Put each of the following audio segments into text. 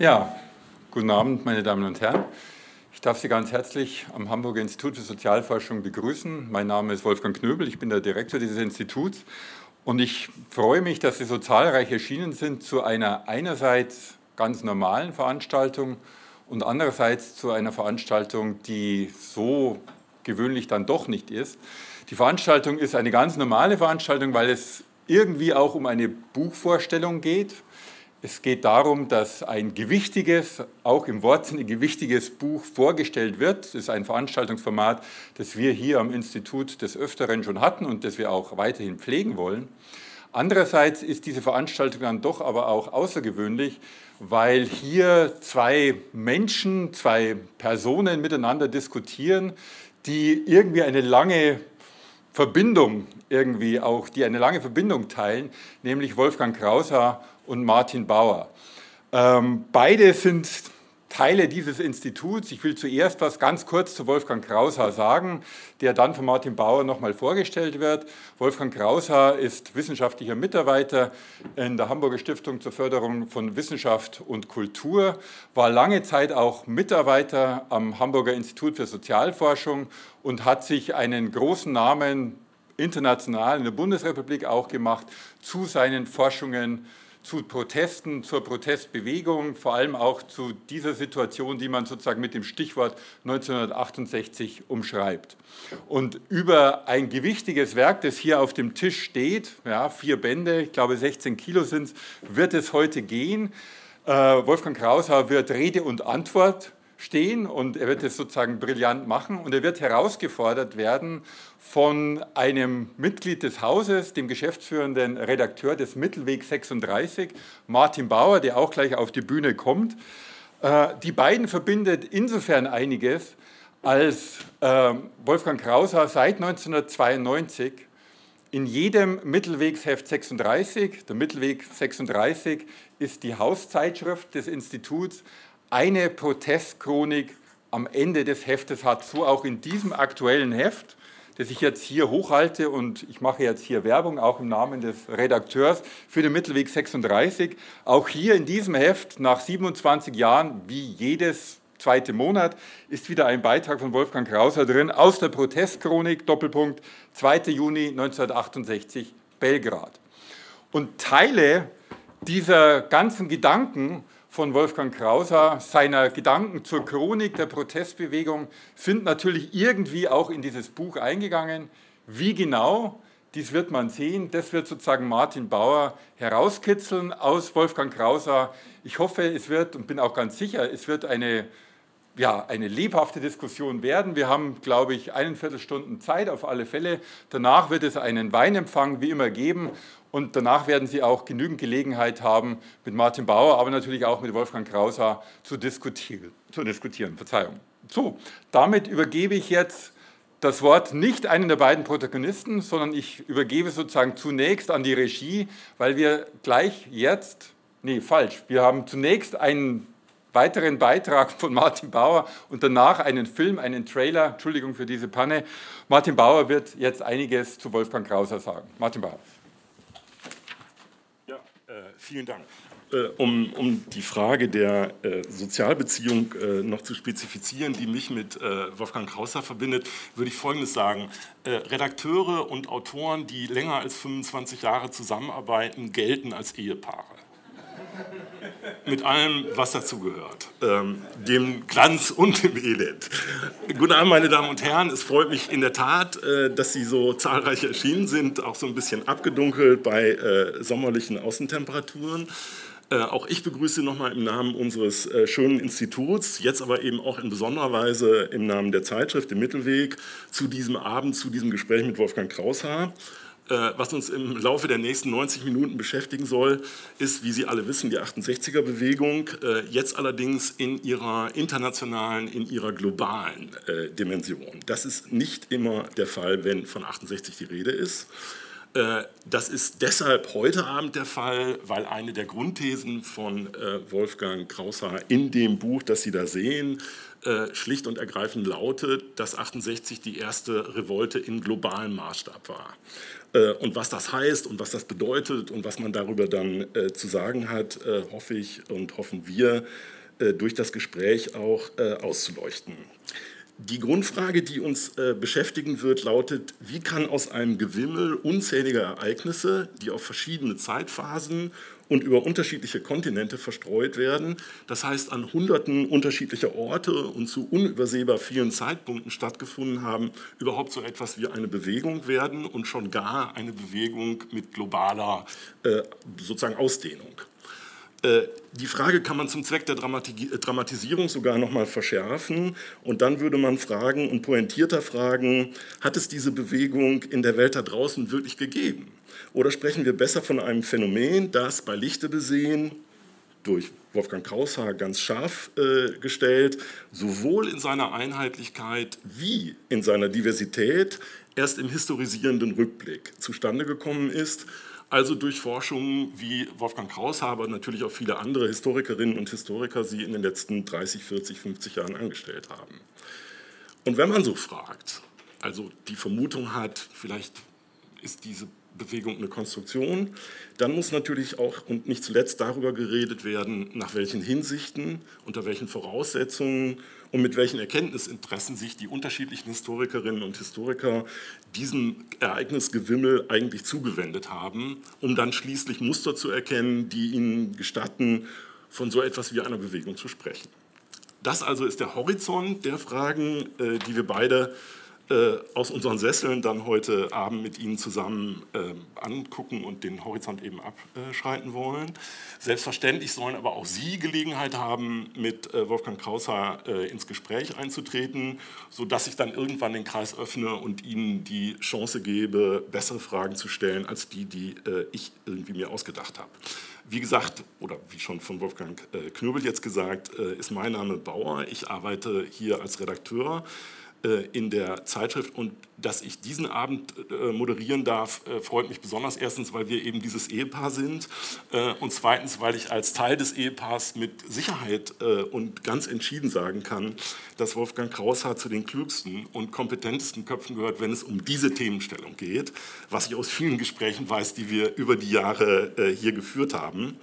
Ja, guten Abend, meine Damen und Herren. Ich darf Sie ganz herzlich am Hamburger Institut für Sozialforschung begrüßen. Mein Name ist Wolfgang Knöbel, ich bin der Direktor dieses Instituts und ich freue mich, dass Sie so zahlreich erschienen sind zu einer einerseits ganz normalen Veranstaltung und andererseits zu einer Veranstaltung, die so gewöhnlich dann doch nicht ist. Die Veranstaltung ist eine ganz normale Veranstaltung, weil es irgendwie auch um eine Buchvorstellung geht es geht darum, dass ein gewichtiges, auch im Wortsinne gewichtiges Buch vorgestellt wird. Das ist ein Veranstaltungsformat, das wir hier am Institut des Öfteren schon hatten und das wir auch weiterhin pflegen wollen. Andererseits ist diese Veranstaltung dann doch aber auch außergewöhnlich, weil hier zwei Menschen, zwei Personen miteinander diskutieren, die irgendwie eine lange Verbindung irgendwie auch, die eine lange Verbindung teilen, nämlich Wolfgang Krauser und Martin Bauer. Ähm, beide sind Teile dieses Instituts. Ich will zuerst was ganz kurz zu Wolfgang Kraushaar sagen, der dann von Martin Bauer nochmal vorgestellt wird. Wolfgang Kraushaar ist wissenschaftlicher Mitarbeiter in der Hamburger Stiftung zur Förderung von Wissenschaft und Kultur, war lange Zeit auch Mitarbeiter am Hamburger Institut für Sozialforschung und hat sich einen großen Namen international in der Bundesrepublik auch gemacht zu seinen Forschungen zu Protesten, zur Protestbewegung, vor allem auch zu dieser Situation, die man sozusagen mit dem Stichwort 1968 umschreibt. Und über ein gewichtiges Werk, das hier auf dem Tisch steht, ja, vier Bände, ich glaube 16 Kilo sind es, wird es heute gehen. Äh, Wolfgang Kraushaar wird Rede und Antwort stehen und er wird es sozusagen brillant machen und er wird herausgefordert werden von einem Mitglied des Hauses, dem geschäftsführenden Redakteur des Mittelweg 36, Martin Bauer, der auch gleich auf die Bühne kommt. Äh, die beiden verbindet insofern einiges, als äh, Wolfgang Krauser seit 1992 in jedem Mittelwegsheft 36, der Mittelweg 36 ist die Hauszeitschrift des Instituts, eine Protestchronik am Ende des Heftes hat. So auch in diesem aktuellen Heft, das ich jetzt hier hochhalte und ich mache jetzt hier Werbung, auch im Namen des Redakteurs für den Mittelweg 36. Auch hier in diesem Heft, nach 27 Jahren, wie jedes zweite Monat, ist wieder ein Beitrag von Wolfgang Krauser drin aus der Protestchronik, Doppelpunkt, 2. Juni 1968, Belgrad. Und Teile dieser ganzen Gedanken von Wolfgang Krauser, seiner Gedanken zur Chronik der Protestbewegung sind natürlich irgendwie auch in dieses Buch eingegangen. Wie genau, dies wird man sehen. Das wird sozusagen Martin Bauer herauskitzeln aus Wolfgang Krauser. Ich hoffe, es wird und bin auch ganz sicher, es wird eine, ja, eine lebhafte Diskussion werden. Wir haben, glaube ich, einen Viertelstunden Zeit auf alle Fälle. Danach wird es einen Weinempfang wie immer geben und danach werden Sie auch genügend Gelegenheit haben, mit Martin Bauer, aber natürlich auch mit Wolfgang Krauser zu diskutieren. Zu diskutieren. Verzeihung. So, damit übergebe ich jetzt das Wort nicht einen der beiden Protagonisten, sondern ich übergebe sozusagen zunächst an die Regie, weil wir gleich jetzt, nee, falsch, wir haben zunächst einen weiteren Beitrag von Martin Bauer und danach einen Film, einen Trailer, Entschuldigung für diese Panne. Martin Bauer wird jetzt einiges zu Wolfgang Krauser sagen. Martin Bauer. Vielen Dank. Äh, um, um, die Frage der äh, Sozialbeziehung äh, noch zu spezifizieren, die mich mit äh, Wolfgang Krauser verbindet, würde ich Folgendes sagen. Äh, Redakteure und Autoren, die länger als 25 Jahre zusammenarbeiten, gelten als Ehepaare mit allem, was dazugehört, ähm, dem Glanz und dem Elend. Guten Abend, meine Damen und Herren. Es freut mich in der Tat, äh, dass Sie so zahlreich erschienen sind, auch so ein bisschen abgedunkelt bei äh, sommerlichen Außentemperaturen. Äh, auch ich begrüße nochmal im Namen unseres äh, schönen Instituts, jetzt aber eben auch in besonderer Weise im Namen der Zeitschrift, dem Mittelweg, zu diesem Abend, zu diesem Gespräch mit Wolfgang Kraushaar. Äh, was uns im Laufe der nächsten 90 Minuten beschäftigen soll, ist, wie Sie alle wissen, die 68er-Bewegung, äh, jetzt allerdings in ihrer internationalen, in ihrer globalen äh, Dimension. Das ist nicht immer der Fall, wenn von 68 die Rede ist. Das ist deshalb heute Abend der Fall, weil eine der Grundthesen von Wolfgang Kraushaar in dem Buch, das Sie da sehen, schlicht und ergreifend lautet, dass 68 die erste Revolte in globalem Maßstab war. Äh, und was das heißt und was das bedeutet und was man darüber dann äh, zu sagen hat, äh, hoffe ich und hoffen wir, durch das Gespräch auch auszuleuchten. Die Grundfrage, die uns beschäftigen wird, lautet, wie kann aus einem Gewimmel unzähliger Ereignisse, die auf verschiedene Zeitphasen und über unterschiedliche Kontinente verstreut werden. Das heißt, an Hunderten unterschiedlicher Orte und zu unübersehbar vielen Zeitpunkten stattgefunden haben, überhaupt so etwas wie eine Bewegung werden und schon gar eine Bewegung mit globaler äh, sozusagen Ausdehnung. Äh, die Frage kann man zum Zweck der Dramatisierung sogar noch mal verschärfen und dann würde man fragen und pointierter fragen, hat es diese Bewegung in der Welt da draußen wirklich gegeben? Oder sprechen wir besser von einem Phänomen, das bei Lichte besehen, durch Wolfgang Kraushaar ganz scharf äh, gestellt, sowohl in seiner Einheitlichkeit wie in seiner Diversität erst im historisierenden Rückblick zustande gekommen ist, also durch Forschungen wie Wolfgang Kraushaar, aber natürlich auch viele andere Historikerinnen und Historiker sie in den letzten 30, 40, 50 Jahren angestellt haben. Und wenn man so fragt, also die Vermutung hat, vielleicht ist diese Bewegung eine Konstruktion. Dann muss natürlich auch und nicht zuletzt darüber geredet werden, nach welchen Hinsichten, unter welchen Voraussetzungen und mit welchen Erkenntnisinteressen sich die unterschiedlichen Historikerinnen und Historiker diesem Ereignisgewimmel eigentlich zugewendet haben, um dann schließlich Muster zu erkennen, die ihnen gestatten, von so etwas wie einer Bewegung zu sprechen. Das also ist der Horizont der Fragen, äh, die wir beide äh, aus unseren Sesseln dann heute Abend mit Ihnen zusammen äh, angucken und den Horizont eben abschreiten wollen. Selbstverständlich sollen aber auch Sie Gelegenheit haben, mit äh, Wolfgang Kraushaar äh, ins Gespräch einzutreten, sodass ich dann irgendwann den Kreis öffne und Ihnen die Chance gebe, bessere Fragen zu stellen als die, die äh, ich irgendwie mir ausgedacht habe. Wie gesagt, oder wie schon von Wolfgang Knöbel jetzt gesagt, ist mein Name Bauer. Ich arbeite hier als Redakteur in der Zeitschrift und dass ich diesen Abend äh, moderieren darf, äh, freut mich besonders. Erstens, weil wir eben dieses Ehepaar sind und zweitens, weil ich als Teil des Ehepaars mit Sicherheit und ganz entschieden sagen kann, dass Wolfgang Kraushaar zu den klügsten und kompetentesten Köpfen gehört, wenn es um diese Themenstellung geht, was ich aus vielen Gesprächen weiß, die wir über die Jahre hier geführt haben.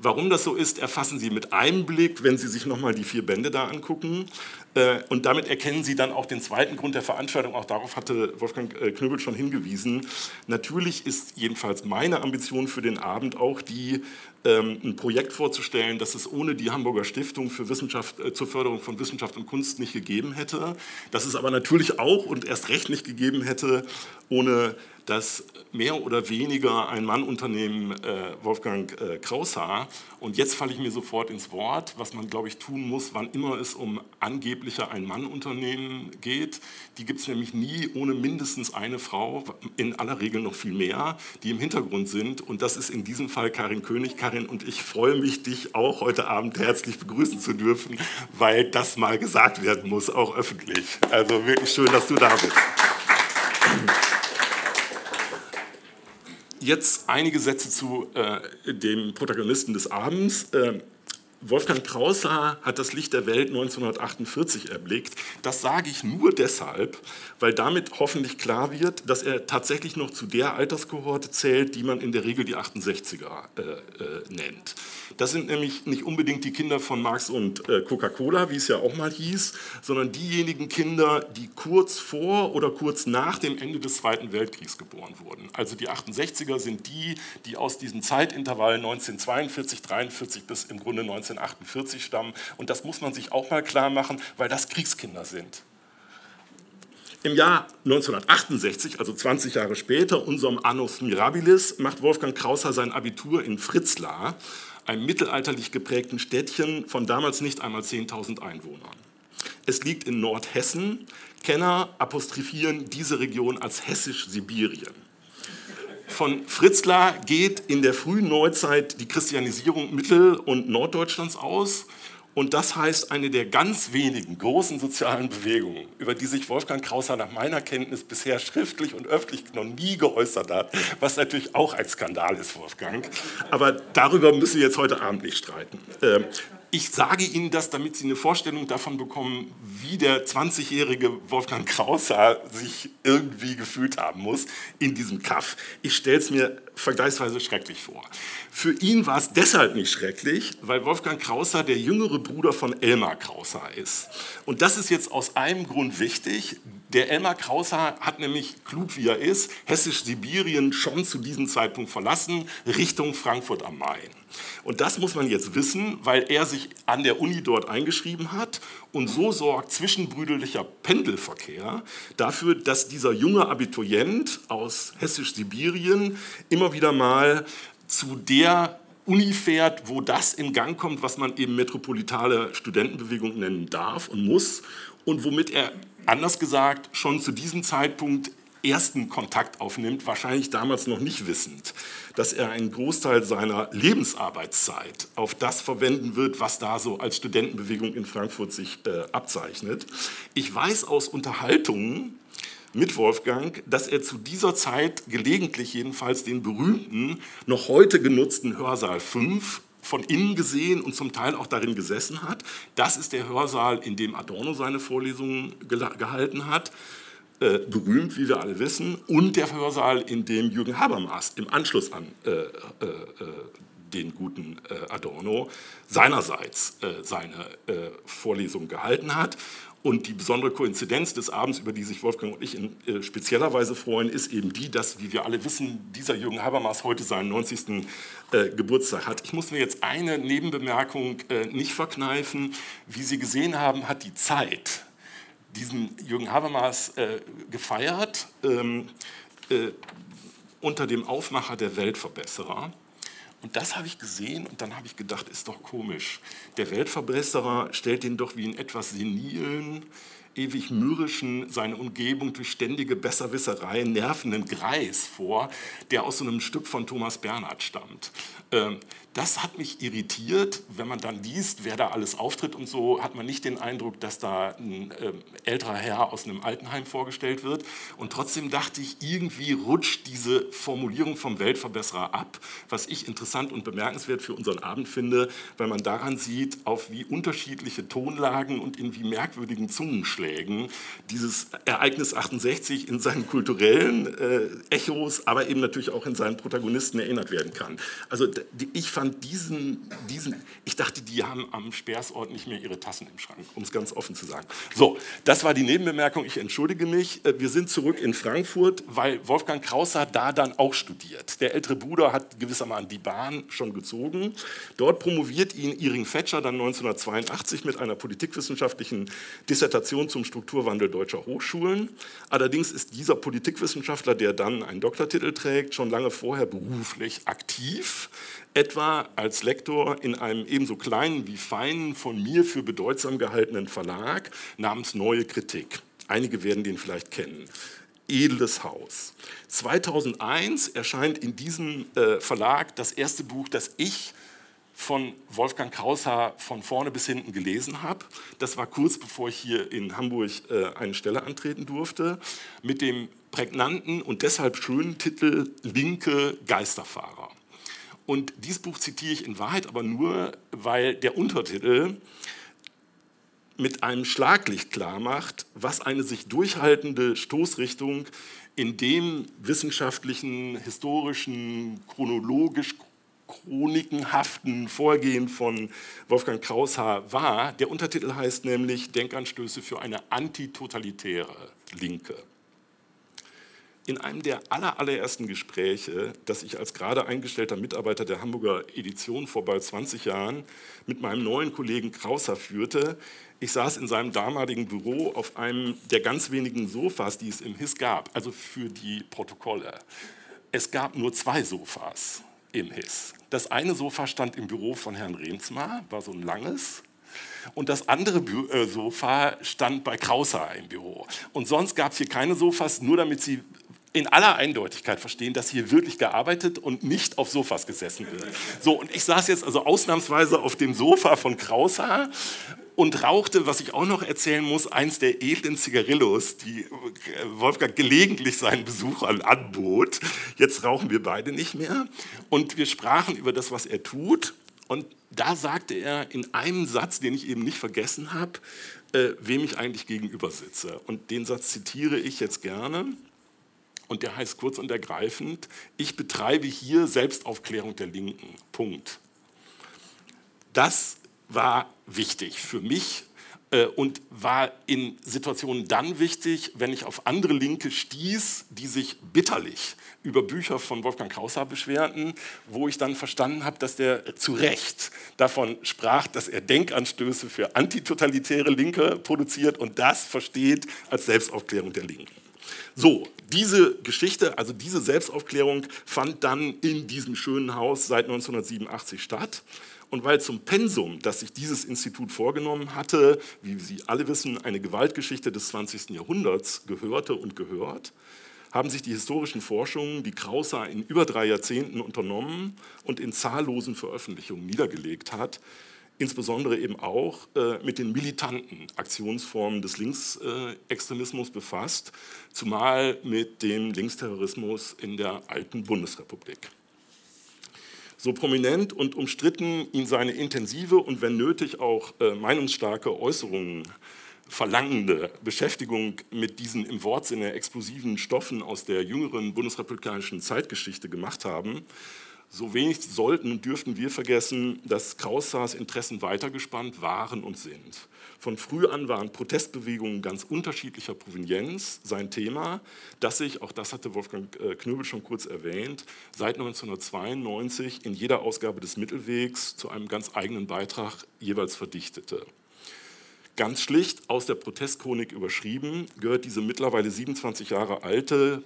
Warum das so ist, erfassen Sie mit einem Blick, wenn Sie sich nochmal die vier Bände da angucken. Äh, und damit erkennen Sie dann auch den zweiten Grund der Veranstaltung. Auch darauf hatte Wolfgang äh, Knöbel schon hingewiesen. Natürlich ist jedenfalls meine Ambition für den Abend auch die, ähm, ein Projekt vorzustellen, das es ohne die Hamburger Stiftung für Wissenschaft, äh, zur Förderung von Wissenschaft und Kunst nicht gegeben hätte. Das es aber natürlich auch und erst recht nicht gegeben hätte ohne das mehr oder weniger ein Mannunternehmen äh, Wolfgang äh, Kraushaar. Und jetzt falle ich mir sofort ins Wort, was man, glaube ich, tun muss, wann immer es um angebliche Ein-Mann-Unternehmen geht. Die gibt es nämlich nie ohne mindestens eine Frau, in aller Regel noch viel mehr, die im Hintergrund sind. Und das ist in diesem Fall Karin König. Karin, und ich freue mich, dich auch heute Abend herzlich begrüßen zu dürfen, weil das mal gesagt werden muss, auch öffentlich. Also wirklich schön, dass du da bist. Jetzt einige Sätze zu äh, dem Protagonisten des Abends. Äh, Wolfgang Kraushaar hat das Licht der Welt 1948 erblickt. Das sage ich nur deshalb, weil damit hoffentlich klar wird, dass er tatsächlich noch zu der Alterskohorte zählt, die man in der Regel die 68er äh, äh, nennt. Das sind nämlich nicht unbedingt die Kinder von Marx und äh, Coca-Cola, wie es ja auch mal hieß, sondern diejenigen Kinder, die kurz vor oder kurz nach dem Ende des Zweiten Weltkriegs geboren wurden. Also die 68er sind die, die aus diesem Zeitintervall 1942, 43 bis im Grunde 1948 stammen. Und das muss man sich auch mal klar machen, weil das Kriegskinder sind. Im Jahr 1968, also 20 Jahre später, unserem Annus Mirabilis, macht Wolfgang Krausser sein Abitur in Fritzlar einem mittelalterlich geprägten Städtchen von damals nicht einmal 10.000 Einwohnern. Es liegt in Nordhessen. Kenner apostrophieren diese Region als Hessisch-Sibirien. Von Fritzlar geht in der frühen Neuzeit die Christianisierung Mittel- und Norddeutschlands aus. Und das heißt, eine der ganz wenigen großen sozialen Bewegungen, über die sich Wolfgang Krauser nach meiner Kenntnis bisher schriftlich und öffentlich noch nie geäußert hat, was natürlich auch ein Skandal ist, Wolfgang. Aber darüber müssen wir jetzt heute Abend nicht streiten. Ich sage Ihnen das, damit Sie eine Vorstellung davon bekommen, wie der 20-jährige Wolfgang Krauser sich irgendwie gefühlt haben muss in diesem Kaff. Ich stelle es mir vergleichsweise schrecklich vor. Für ihn war es deshalb nicht schrecklich, weil Wolfgang Krauser der jüngere Bruder von Elmar Krauser ist. Und das ist jetzt aus einem Grund wichtig. Der Elmar Krauser hat nämlich, klug wie er ist, Hessisch-Sibirien schon zu diesem Zeitpunkt verlassen, Richtung Frankfurt am Main. Und das muss man jetzt wissen, weil er sich an der Uni dort eingeschrieben hat und so sorgt zwischenbrüderlicher Pendelverkehr dafür, dass dieser junge Abiturient aus Hessisch-Sibirien immer wieder mal zu der Uni fährt, wo das in Gang kommt, was man eben metropolitale Studentenbewegung nennen darf und muss und womit er, anders gesagt, schon zu diesem Zeitpunkt ersten Kontakt aufnimmt, wahrscheinlich damals noch nicht wissend, dass er einen Großteil seiner Lebensarbeitszeit auf das verwenden wird, was da so als Studentenbewegung in Frankfurt sich äh, abzeichnet. Ich weiß aus Unterhaltungen mit Wolfgang, dass er zu dieser Zeit gelegentlich jedenfalls den berühmten, noch heute genutzten Hörsaal 5 von innen gesehen und zum Teil auch darin gesessen hat. Das ist der Hörsaal, in dem Adorno seine Vorlesungen gehalten hat. Äh, berühmt, wie wir alle wissen, und der Hörsaal, in dem Jürgen Habermas im Anschluss an äh, äh, den guten Adorno seinerseits seine Vorlesung gehalten hat. Und die besondere Koinzidenz des Abends, über die sich Wolfgang und ich in äh, spezieller Weise freuen, ist eben die, dass, wie wir alle wissen, dieser Jürgen Habermas heute seinen 90. Äh, Geburtstag hat. Ich muss mir jetzt eine Nebenbemerkung äh, nicht verkneifen. Wie Sie gesehen haben, hat die Zeit diesen Jürgen Habermas äh, gefeiert ähm, äh, unter dem Aufmacher der Weltverbesserer. Und das habe ich gesehen und dann habe ich gedacht, ist doch komisch. Der Weltverbesserer stellt ihn doch wie einen etwas senilen, ewig mürrischen, seine Umgebung durch ständige Besserwisserei nervenden Greis vor, der aus so einem Stück von Thomas Bernhard stammt. Ähm, das hat mich irritiert. Wenn man dann liest, wer da alles auftritt und so, hat man nicht den Eindruck, dass da ein äh, älterer Herr aus einem Altenheim vorgestellt wird. Und trotzdem dachte ich, irgendwie rutscht diese Formulierung vom Weltverbesserer ab, was ich interessant und bemerkenswert für unseren Abend finde, weil man daran sieht, auf wie unterschiedliche Tonlagen und in wie merkwürdigen Zungenschlägen dieses Ereignis 68 in seinen kulturellen äh, Echos, aber eben natürlich auch in seinen Protagonisten erinnert werden kann. Also ich fand fand diesen, diesen, ich dachte, die haben am Speersort nicht mehr ihre Tassen im Schrank, um es ganz offen zu sagen. So, das war die Nebenbemerkung, ich entschuldige mich. Äh, wir sind zurück in Frankfurt, weil Wolfgang Krauser da dann auch studiert. Der ältere Bruder hat gewissermaßen die Bahn schon gezogen. Dort promoviert ihn Iring Fetscher dann 1982 mit einer politikwissenschaftlichen Dissertation zum Strukturwandel deutscher Hochschulen. Allerdings ist dieser Politikwissenschaftler, der dann einen Doktortitel trägt, schon lange vorher beruflich aktiv etwa als Lektor in einem ebenso kleinen wie feinen, von mir für bedeutsam gehaltenen Verlag namens Neue Kritik. Einige werden den vielleicht kennen. Edles Haus. 2001 erscheint in diesem äh, Verlag das erste Buch, das ich von Wolfgang Kraushaar von vorne bis hinten gelesen habe. Das war kurz bevor ich hier in Hamburg äh, eine Stelle antreten durfte, mit dem prägnanten und deshalb schönen Titel Linke Geisterfahrer. Und dieses Buch zitiere ich in Wahrheit aber nur, weil der Untertitel mit einem Schlaglicht klar macht, was eine sich durchhaltende Stoßrichtung in dem wissenschaftlichen, historischen, chronologisch chronikenhaften Vorgehen von Wolfgang Kraushaar war. Der Untertitel heißt nämlich Denkanstöße für eine antitotalitäre Linke. In einem der allerersten Gespräche, das ich als gerade eingestellter Mitarbeiter der Hamburger Edition vor bald 20 Jahren mit meinem neuen Kollegen Krauser führte, ich saß in seinem damaligen Büro auf einem der ganz wenigen Sofas, die es im HIS gab, also für die Protokolle. Es gab nur zwei Sofas im HIS. Das eine Sofa stand im Büro von Herrn Remsmar, war so ein langes, und das andere äh, Sofa stand bei Krauser im Büro. Und sonst gab es hier keine Sofas, nur damit Sie in aller Eindeutigkeit verstehen, dass hier wirklich gearbeitet und nicht auf Sofas gesessen wird. So, und ich saß jetzt also ausnahmsweise auf dem Sofa von Kraushaar und rauchte, was ich auch noch erzählen muss, eins der edlen Zigarillos, die Wolfgang gelegentlich seinen Besuchern anbot. Jetzt rauchen wir beide nicht mehr und wir sprachen über das, was er tut Und da sagte er in einem Satz, den ich eben nicht vergessen habe, äh, wem ich eigentlich gegenüber sitze. Und den Satz zitiere ich jetzt gerne. Und der heißt kurz und ergreifend, ich betreibe hier Selbstaufklärung der Linken. Punkt. Das war wichtig für mich äh, und war in Situationen dann wichtig, wenn ich auf andere Linke stieß, die sich bitterlich über Bücher von Wolfgang Kraushaar beschwerten, wo ich dann verstanden habe, dass der zu Recht davon sprach, dass er Denkanstöße für antitotalitäre Linke produziert und das versteht als Selbstaufklärung der Linken. So, diese Geschichte, also diese Selbstaufklärung fand dann in diesem schönen Haus seit 1987 statt. Und weil zum Pensum, das sich dieses Institut vorgenommen hatte, wie Sie alle wissen, eine Gewaltgeschichte des 20. Jahrhunderts gehörte und gehört, haben sich die historischen Forschungen, die Krauser in über drei Jahrzehnten unternommen und in zahllosen Veröffentlichungen niedergelegt hat, insbesondere eben auch äh, mit den militanten Aktionsformen des Linksextremismus befasst, zumal mit dem Linksterrorismus in der alten Bundesrepublik. So prominent und umstritten ihn seine intensive und wenn nötig auch äh, meinungsstarke Äußerungen verlangende Beschäftigung mit diesen im Wortsinne explosiven Stoffen aus der jüngeren bundesrepublikanischen Zeitgeschichte gemacht haben, so wenig sollten und dürften wir vergessen, dass Kraushaars Interessen weitergespannt waren und sind. Von früh an waren Protestbewegungen ganz unterschiedlicher Provenienz sein Thema, das sich, auch das hatte Wolfgang äh, Knöbel schon kurz erwähnt, seit 1992 in jeder Ausgabe des Mittelwegs zu einem ganz eigenen Beitrag jeweils verdichtete. Ganz schlicht aus der Protestchronik überschrieben gehört diese mittlerweile 27 Jahre alte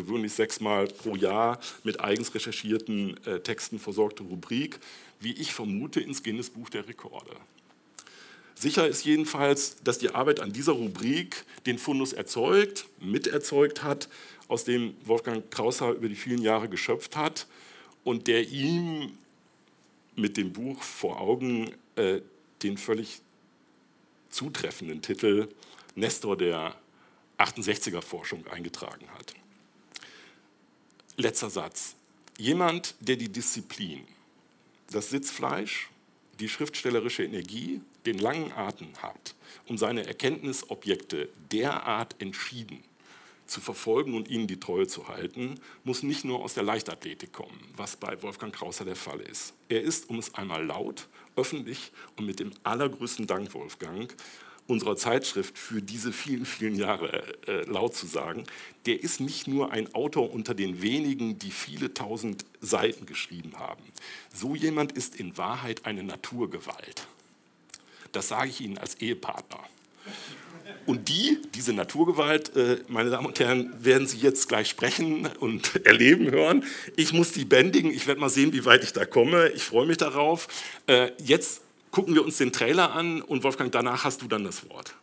gewöhnlich sechsmal pro Jahr mit eigens recherchierten äh, Texten versorgte Rubrik, wie ich vermute, ins Guinness-Buch der Rekorde. Sicher ist jedenfalls, dass die Arbeit an dieser Rubrik den Fundus erzeugt, miterzeugt hat, aus dem Wolfgang Kraushaar über die vielen Jahre geschöpft hat und der ihm mit dem Buch vor Augen äh, den völlig zutreffenden Titel Nestor der 68er Forschung eingetragen hat. Letzter Satz. Jemand, der die Disziplin, das Sitzfleisch, die schriftstellerische Energie, den langen Atem hat, um seine Erkenntnisobjekte derart entschieden zu verfolgen und ihnen die Treue zu halten, muss nicht nur aus der Leichtathletik kommen, was bei Wolfgang Krauser der Fall ist. Er ist, um es einmal laut, öffentlich und mit dem allergrößten Dank, Wolfgang, unserer Zeitschrift für diese vielen, vielen Jahre äh, laut zu sagen, der ist nicht nur ein Autor unter den wenigen, die viele tausend Seiten geschrieben haben. So jemand ist in Wahrheit eine Naturgewalt. Das sage ich Ihnen als Ehepartner. Und die, diese Naturgewalt, äh, meine Damen und Herren, werden Sie jetzt gleich sprechen und erleben hören. Ich muss die bändigen. Ich werde mal sehen, wie weit ich da komme. Ich freue mich darauf. Äh, jetzt gucken wir uns den Trailer an und Wolfgang, danach hast du dann das Wort.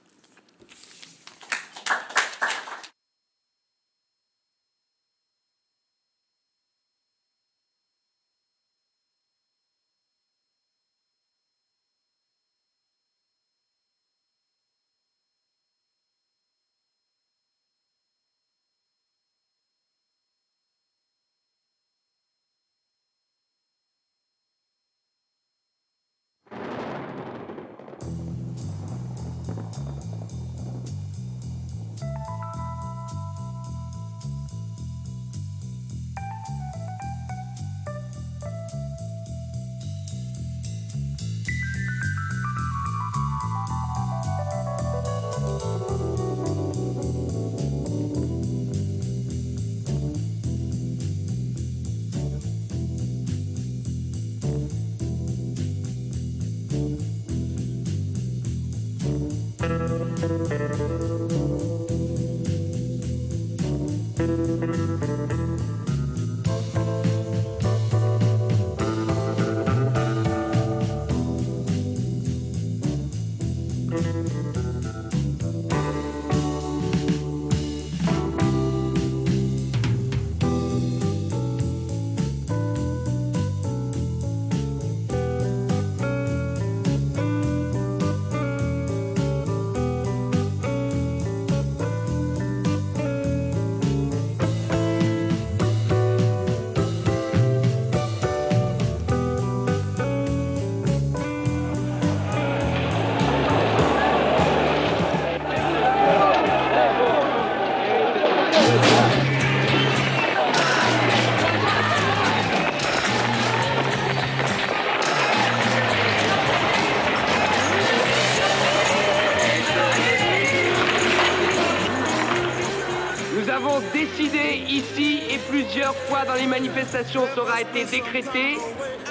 Les manifestations sera été décrété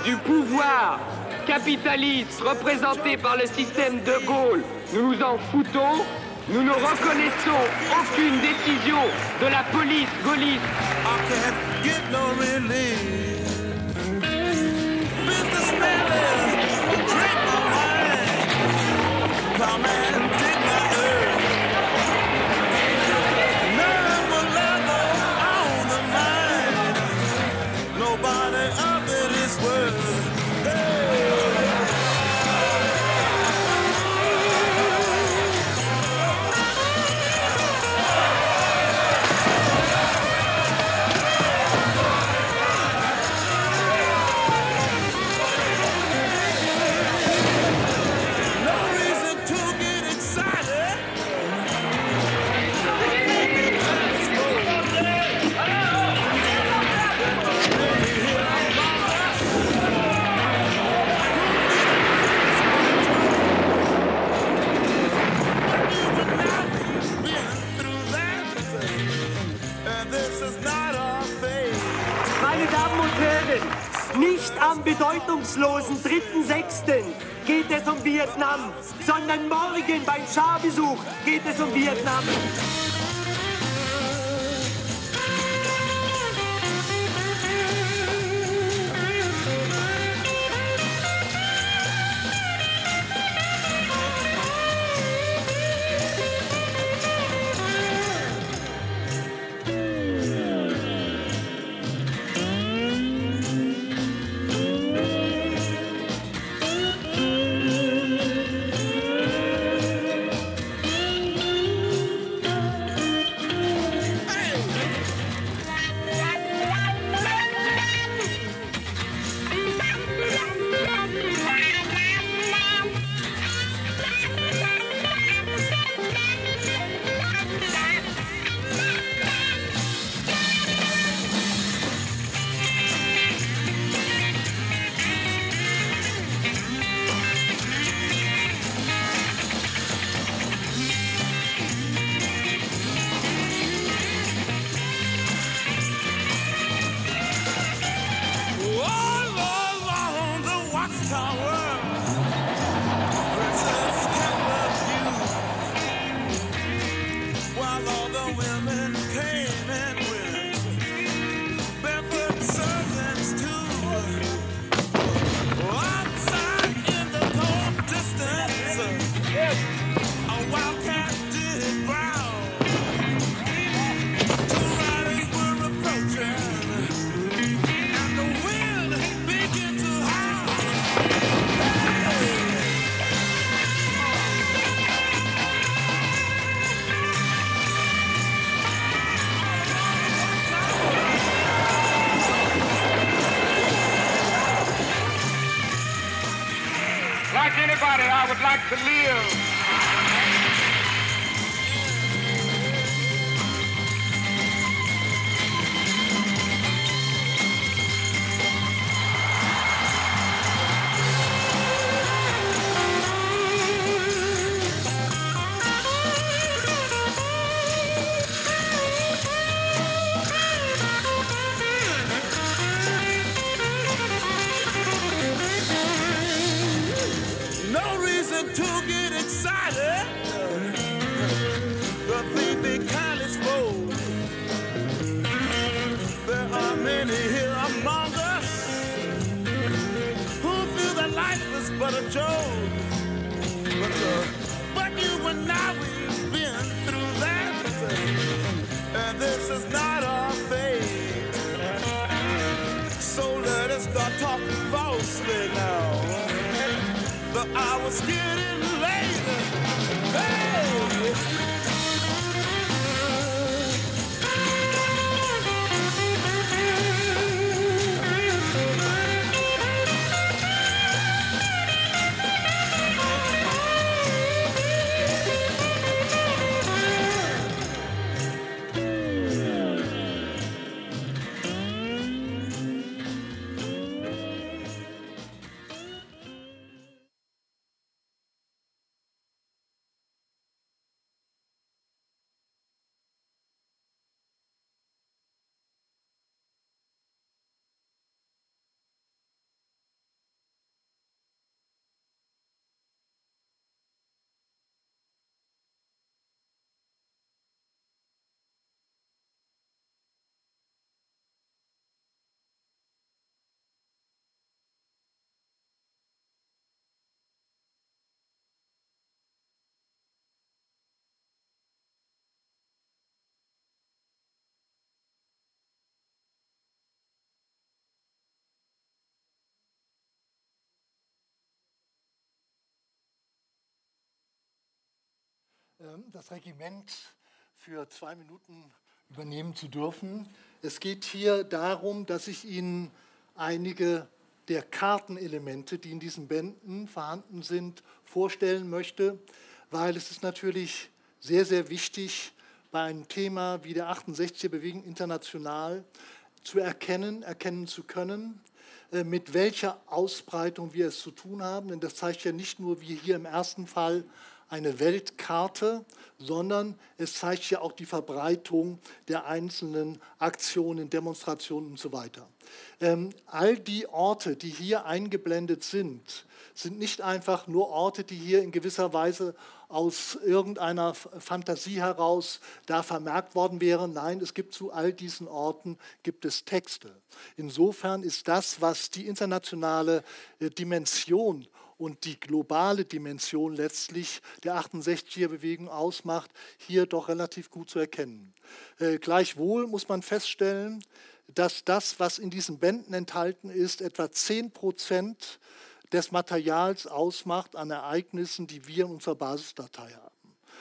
du pouvoir capitaliste représenté par le système de Gaulle. Nous nous en foutons. Nous ne reconnaissons aucune décision de la police gaulliste. Vietnam, sondern morgen beim Scharbesuch geht es um Vietnam. Brother Joe. But, uh, but you and I, we've been through that. And this is not our fate. So let us start talking falsely now. But I was scared. Das Regiment für zwei Minuten übernehmen zu dürfen. Es geht hier darum, dass ich Ihnen einige der Kartenelemente, die in diesen Bänden vorhanden sind, vorstellen möchte, weil es ist natürlich sehr, sehr wichtig, bei einem Thema wie der 68er Bewegung international zu erkennen, erkennen zu können, äh, mit welcher Ausbreitung wir es zu tun haben. Denn das zeigt ja nicht nur, wie hier im ersten Fall, eine Weltkarte, sondern es zeigt ja auch die Verbreitung der einzelnen Aktionen, Demonstrationen und so weiter. Ähm, all die Orte, die hier eingeblendet sind, sind nicht einfach nur Orte, die hier in gewisser Weise aus irgendeiner Fantasie heraus da vermerkt worden wären. Nein, es gibt zu all diesen Orten gibt es Texte. Insofern ist das, was die internationale äh, Dimension und die globale Dimension letztlich der 68er-Bewegung ausmacht, hier doch relativ gut zu erkennen. Äh, gleichwohl muss man feststellen, dass das, was in diesen Bänden enthalten ist, etwa 10 Prozent des Materials ausmacht an Ereignissen, die wir in unserer Basisdatei haben.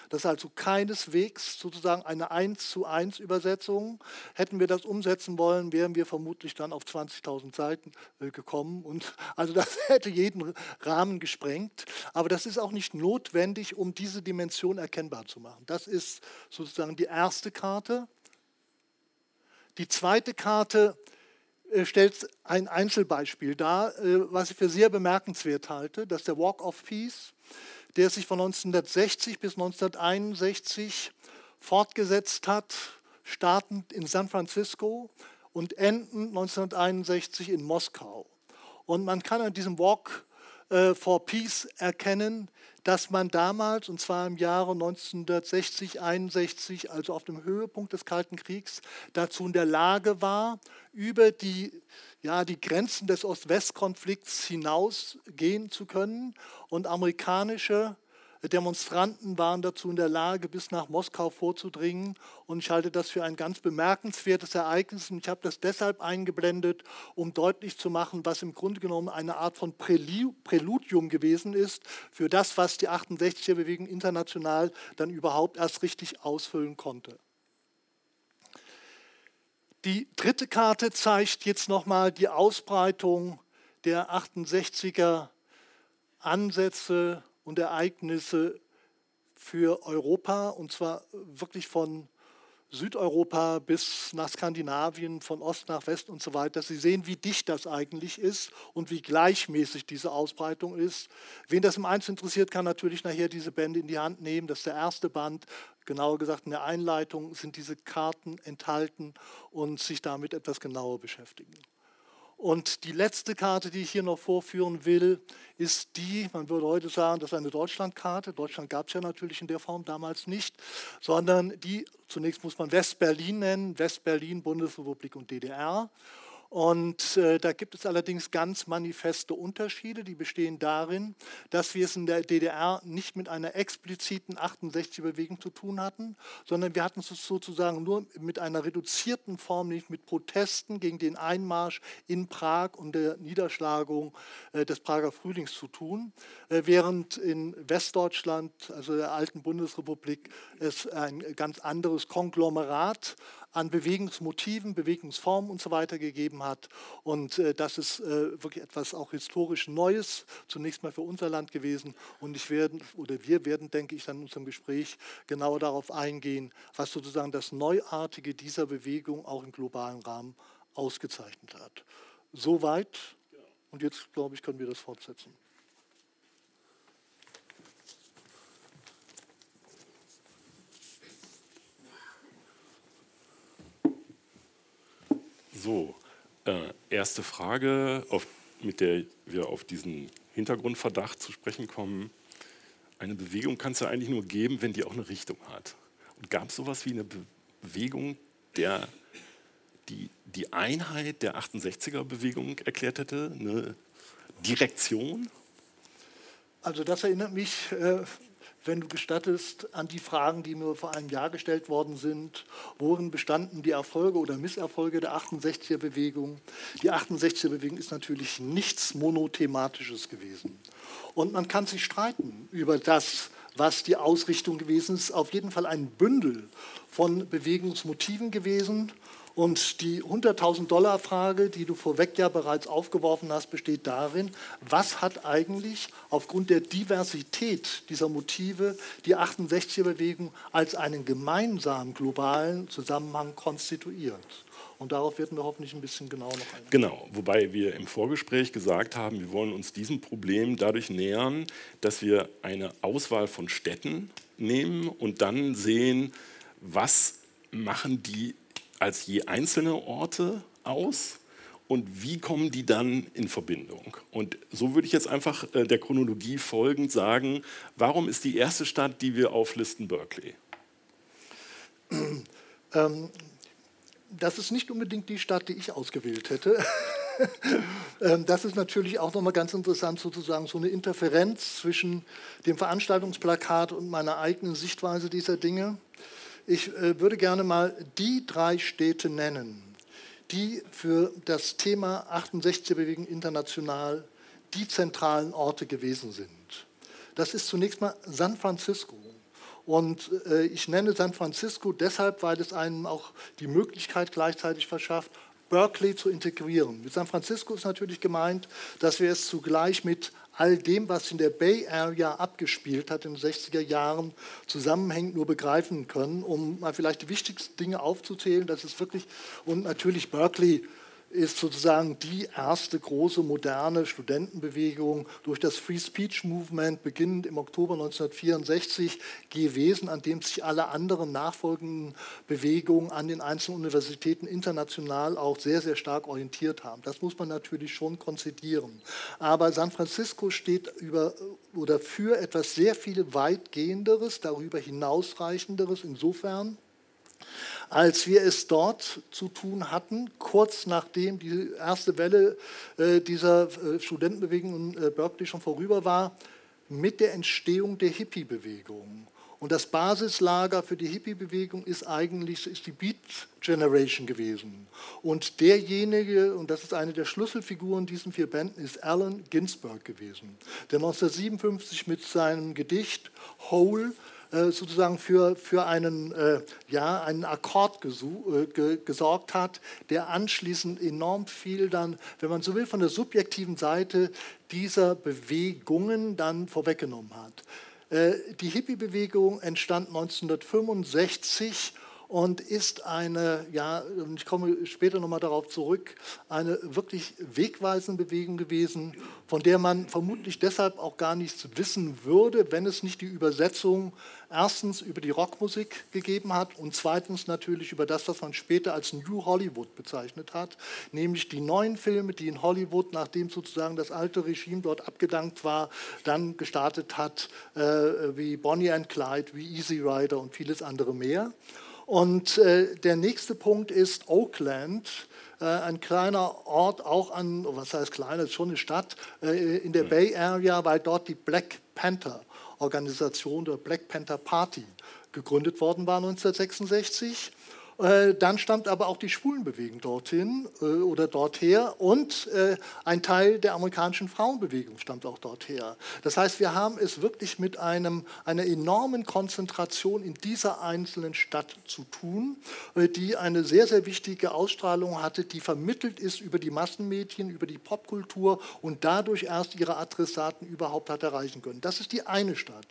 Das ist also keineswegs sozusagen eine 1 zu 1 Übersetzung. Hätten wir das umsetzen wollen, wären wir vermutlich dann auf 20.000 Seiten äh, gekommen. Und also das hätte jeden Rahmen gesprengt. Aber das ist auch nicht notwendig, um diese Dimension erkennbar zu machen. Das ist sozusagen die erste Karte. Die zweite Karte äh, stellt ein Einzelbeispiel dar, äh, was ich für sehr bemerkenswert halte. Das ist der Walk of Peace der sich von 1960 bis 1961 fortgesetzt hat, startend in San Francisco und endend 1961 in Moskau. Und man kann an diesem Walk äh, for Peace erkennen, dass man damals, und zwar im Jahre 1960, 61, also auf dem Höhepunkt des Kalten Kriegs, dazu in der Lage war, über die, ja, die Grenzen des Ost-West-Konflikts hinausgehen zu können und amerikanische Demonstranten waren dazu in der Lage, bis nach Moskau vorzudringen. Und ich halte das für ein ganz bemerkenswertes Ereignis. Und ich habe das deshalb eingeblendet, um deutlich zu machen, was im Grunde genommen eine Art von Präludium gewesen ist für das, was die 68er-Bewegung international dann überhaupt erst richtig ausfüllen konnte. Die dritte Karte zeigt jetzt nochmal die Ausbreitung der 68er Ansätze und Ereignisse für Europa, und zwar wirklich von Südeuropa bis nach Skandinavien, von Ost nach West und so weiter. Sie sehen, wie dicht das eigentlich ist und wie gleichmäßig diese Ausbreitung ist. Wen das im Einzelnen interessiert, kann natürlich nachher diese Bände in die Hand nehmen. Das ist der erste Band. Genauer gesagt, in der Einleitung sind diese Karten enthalten und sich damit etwas genauer beschäftigen. Und die letzte Karte, die ich hier noch vorführen will, ist die, man würde heute sagen, das ist eine Deutschlandkarte. Deutschland gab es ja natürlich in der Form damals nicht, sondern die, zunächst muss man West-Berlin nennen, West-Berlin, Bundesrepublik und DDR. Und äh, da gibt es allerdings ganz manifeste Unterschiede, die bestehen darin, dass wir es in der DDR nicht mit einer expliziten 68er-Bewegung zu tun hatten, sondern wir hatten es sozusagen nur mit einer reduzierten Form, nicht mit Protesten gegen den Einmarsch in Prag und der Niederschlagung äh, des Prager Frühlings zu tun, äh, während in Westdeutschland, also der alten Bundesrepublik, es ein ganz anderes Konglomerat an Bewegungsmotiven, Bewegungsformen und so weiter gegeben hat. Und äh, das ist äh, wirklich etwas auch historisch Neues, zunächst mal für unser Land gewesen. Und ich werde, oder wir werden, denke ich, dann in unserem Gespräch genauer darauf eingehen, was sozusagen das Neuartige dieser Bewegung auch im globalen Rahmen ausgezeichnet hat. Soweit. Und jetzt, glaube ich, können wir das fortsetzen. So, äh, erste Frage, auf, mit der wir auf diesen Hintergrundverdacht zu sprechen kommen. Eine Bewegung kann es ja eigentlich nur geben, wenn die auch eine Richtung hat. Und gab es sowas wie eine Bewegung, der die, die Einheit der 68er-Bewegung erklärt hätte, eine Direktion? Also das erinnert mich äh, wenn du gestattest, an die Fragen, die mir vor einem Jahr gestellt worden sind. Worin bestanden die Erfolge oder Misserfolge der 68er-Bewegung? Die 68er-Bewegung ist natürlich nichts Monothematisches gewesen. Und man kann sich streiten über das, was die Ausrichtung gewesen ist. Auf jeden Fall ein Bündel von Bewegungsmotiven gewesen. Und die 100.000 Dollar Frage, die du vorweg ja bereits aufgeworfen hast, besteht darin, was hat eigentlich aufgrund der Diversität dieser Motive die 68er-Bewegung als einen gemeinsamen globalen Zusammenhang konstituiert? Und darauf werden wir hoffentlich ein bisschen genauer noch eingehen. Genau, wobei wir im Vorgespräch gesagt haben, wir wollen uns diesem Problem dadurch nähern, dass wir eine Auswahl von Städten nehmen und dann sehen, was machen die als je einzelne Orte aus und wie kommen die dann in Verbindung? Und so würde ich jetzt einfach äh, der Chronologie folgend sagen, warum ist die erste Stadt, die wir auflisten, Berkeley? Ähm, das ist nicht unbedingt die Stadt, die ich ausgewählt hätte. Ähm, das ist natürlich auch nochmal ganz interessant, sozusagen so eine Interferenz zwischen dem Veranstaltungsplakat und meiner eigenen Sichtweise dieser Dinge. Ich äh, würde gerne mal die drei Städte nennen, die für das Thema 68er-Bewegung international die zentralen Orte gewesen sind. Das ist zunächst mal San Francisco. Und äh, ich nenne San Francisco deshalb, weil es einem auch die Möglichkeit gleichzeitig verschafft, Berkeley zu integrieren. Mit San Francisco ist natürlich gemeint, dass wir es zugleich mit all dem, was in der Bay Area abgespielt hat in den 60er Jahren, zusammenhängt, nur begreifen können, um mal vielleicht die wichtigsten Dinge aufzuzählen. Das ist wirklich, und natürlich Berkeley ist sozusagen die erste große moderne Studentenbewegung durch das Free Speech Movement beginnend im Oktober 1964 gewesen, an dem sich alle anderen nachfolgenden Bewegungen an den einzelnen Universitäten international auch sehr, sehr stark orientiert haben. Das muss man natürlich schon konzidieren. Aber San Francisco steht über oder für etwas sehr viel weitgehenderes, darüber hinausreichenderes insofern, als wir es dort zu tun hatten, kurz nachdem die erste Welle äh, dieser äh, Studentenbewegung in äh, Berkeley schon vorüber war, mit der Entstehung der Hippie-Bewegung. Und das Basislager für die Hippie-Bewegung ist eigentlich ist die Beat Generation gewesen. Und derjenige, und das ist eine der Schlüsselfiguren diesen vier Bänden, ist Allen Ginsberg gewesen, der 1957 mit seinem Gedicht Whole sozusagen für, für einen, äh, ja, einen Akkord äh, gesorgt hat, der anschließend enorm viel dann, wenn man so will, von der subjektiven Seite dieser Bewegungen dann vorweggenommen hat. Äh, die Hippie-Bewegung entstand 1965 und ist eine, ja, ich komme später nochmal darauf zurück, eine wirklich wegweisende Bewegung gewesen, von der man vermutlich deshalb auch gar nichts wissen würde, wenn es nicht die Übersetzung erstens über die Rockmusik gegeben hat und zweitens natürlich über das, was man später als New Hollywood bezeichnet hat, nämlich die neuen Filme, die in Hollywood, nachdem sozusagen das alte Regime dort abgedankt war, dann gestartet hat, äh, wie Bonnie and Clyde, wie Easy Rider und vieles andere mehr. Und äh, der nächste Punkt ist Oakland, äh, ein kleiner Ort, auch an, was heißt kleiner, ist schon eine Stadt, äh, in der Bay Area, weil dort die Black Panther Organisation der Black Panther Party gegründet worden war 1966. Äh, dann stammt aber auch die Schwulenbewegung dorthin äh, oder dorther und äh, ein Teil der amerikanischen Frauenbewegung stammt auch dorther. Das heißt, wir haben es wirklich mit einem, einer enormen Konzentration in dieser einzelnen Stadt zu tun, die eine sehr, sehr wichtige Ausstrahlung hatte, die vermittelt ist über die Massenmedien, über die Popkultur und dadurch erst ihre Adressaten überhaupt hat erreichen können. Das ist die eine Stadt.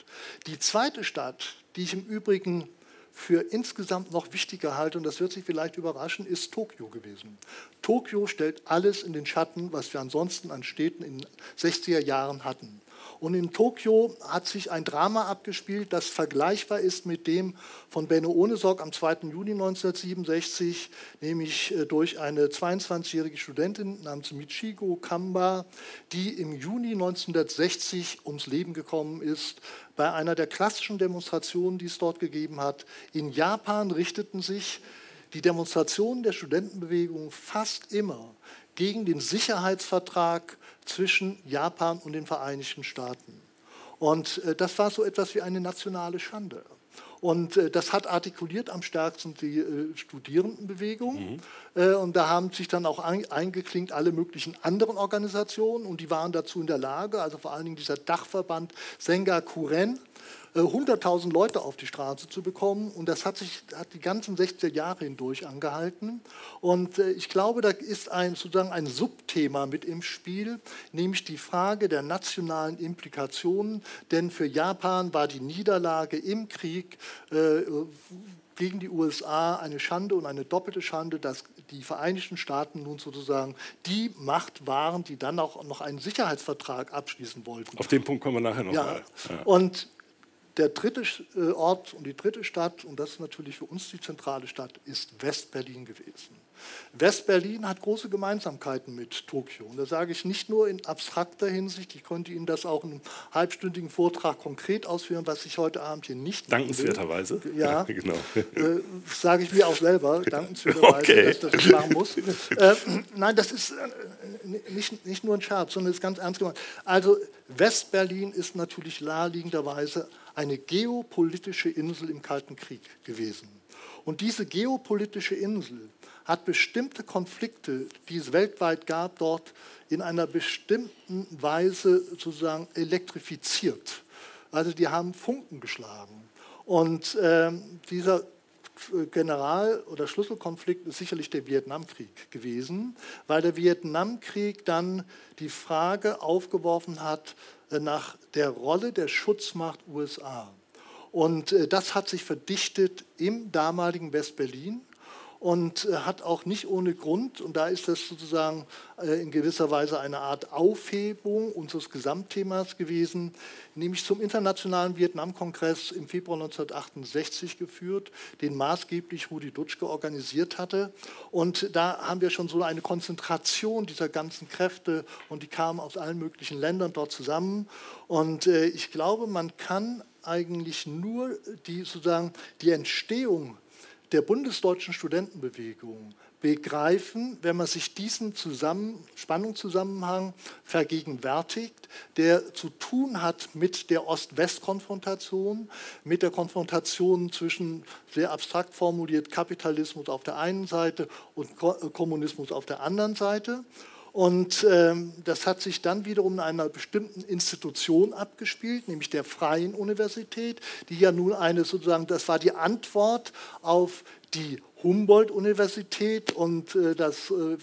Die zweite Stadt, die ich im Übrigen für insgesamt noch wichtiger halte, und das wird sich vielleicht überraschen, ist Tokio gewesen. Tokio stellt alles in den Schatten, was wir ansonsten an Städten in den 60er Jahren hatten. Und in Tokio hat sich ein Drama abgespielt, das vergleichbar ist mit dem von Benno Ohnesorg am 2. Juni 1967, nämlich äh, durch eine 22-jährige Studentin namens Michigo Kamba, die im Juni 1960 ums Leben gekommen ist bei einer der klassischen Demonstrationen, die es dort gegeben hat. In Japan richteten sich die Demonstrationen der Studentenbewegung fast immer gegen den Sicherheitsvertrag zwischen Japan und den Vereinigten Staaten. Und äh, das war so etwas wie eine nationale Schande. Und äh, das hat artikuliert am stärksten die äh, Studierendenbewegung. Mhm. und da haben sich dann auch eingeklinkt alle möglichen anderen Organisationen und die waren dazu in der Lage, also vor allen Dingen dieser Dachverband Senga Kuren, 100.000 Leute auf die Straße zu bekommen. Und das hat sich hat die ganzen 60er Jahre hindurch angehalten. Und ich glaube, da ist ein, sozusagen ein Subthema mit im Spiel, nämlich die Frage der nationalen Implikationen. Denn für Japan war die Niederlage im Krieg äh, gegen die USA eine Schande und eine doppelte Schande, dass die Vereinigten Staaten nun sozusagen die Macht waren, die dann auch noch einen Sicherheitsvertrag abschließen wollten. Auf den Punkt kommen wir nachher noch ja. mal. Ja. Und der dritte äh, Ort und die dritte Stadt, und das ist natürlich für uns die zentrale Stadt, ist West-Berlin gewesen. West-Berlin hat große Gemeinsamkeiten mit Tokio. Und da sage ich nicht nur in abstrakter Hinsicht, ich konnte Ihnen das auch in einem halbstündigen Vortrag konkret ausführen, was ich heute Abend hier nicht Dankenswerterweise. Ja, genau. Äh, sage ich mir auch selber, dankenswerterweise, Okay. dass ich das machen muss. Äh, nein, das ist äh, nicht, nicht nur ein Scherz, sondern ist ganz ernst gemeint. Also West-Berlin ist natürlich naheliegenderweise eine geopolitische Insel im Kalten Krieg gewesen. Und diese geopolitische Insel hat bestimmte Konflikte, die es weltweit gab, dort in einer bestimmten Weise sozusagen elektrifiziert. Also die haben Funken geschlagen. Und ähm, dieser General- oder Schlüsselkonflikt ist sicherlich der Vietnamkrieg gewesen, weil der Vietnamkrieg dann die Frage aufgeworfen hat äh, nach der Rolle der Schutzmacht USA. Und äh, das hat sich verdichtet im damaligen West-Berlin und äh, hat auch nicht ohne Grund, und da ist das sozusagen äh, in gewisser Weise eine Art Aufhebung unseres Gesamtthemas gewesen, nämlich zum Internationalen Vietnamkongress im Februar 1968 geführt, den maßgeblich Rudi Dutschke organisiert hatte. Und da haben wir schon so eine Konzentration dieser ganzen Kräfte und die kamen aus allen möglichen Ländern dort zusammen. Und äh, ich glaube, man kann eigentlich nur die, sozusagen, die Entstehung der bundesdeutschen Studentenbewegung begreifen, wenn man sich diesen Zusammen Spannungszusammenhang vergegenwärtigt, der zu tun hat mit der Ost-West-Konfrontation, mit der Konfrontation zwischen sehr abstrakt formuliert Kapitalismus auf der einen Seite und Ko Kommunismus auf der anderen Seite. Und ähm, das hat sich dann wiederum in einer bestimmten Institution abgespielt, nämlich der Freien Universität, die ja nun eine sozusagen, das war die Antwort auf die Humboldt-Universität und äh, das, äh,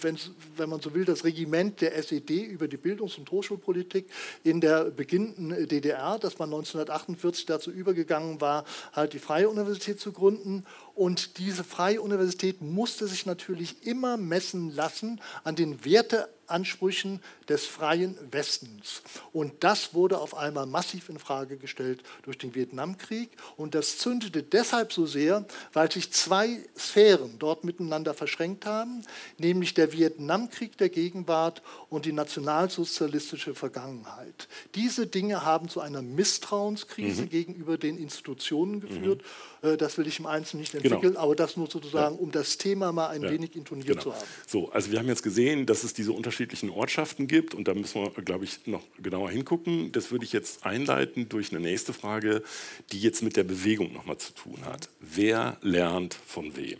wenn man so will, das Regiment der SED über die Bildungs- und Hochschulpolitik in der beginnenden DDR, dass man 1948 dazu übergegangen war, halt die Freie Universität zu gründen. Und diese Freie Universität musste sich natürlich immer messen lassen an den Werteansprüchen des freien Westens. Und das wurde auf einmal massiv in Frage gestellt durch den Vietnamkrieg. Und das zündete deshalb so sehr, weil sich zwei Sphären dort miteinander verschränkt haben, nämlich der Vietnamkrieg der Gegenwart und die nationalsozialistische Vergangenheit. Diese Dinge haben zu einer Misstrauenskrise mhm. gegenüber den Institutionen geführt. Mhm. Das will ich im Einzelnen nicht entwickeln, genau. aber das nur sozusagen, um das Thema mal ein wenig intoniert genau. zu haben. So, also wir haben jetzt gesehen, dass es diese unterschiedlichen Ortschaften gibt und da müssen wir, glaube ich, noch genauer hingucken. Das würde ich jetzt einleiten durch eine nächste Frage, die jetzt mit der Bewegung nochmal zu tun hat. Wer lernt von wem?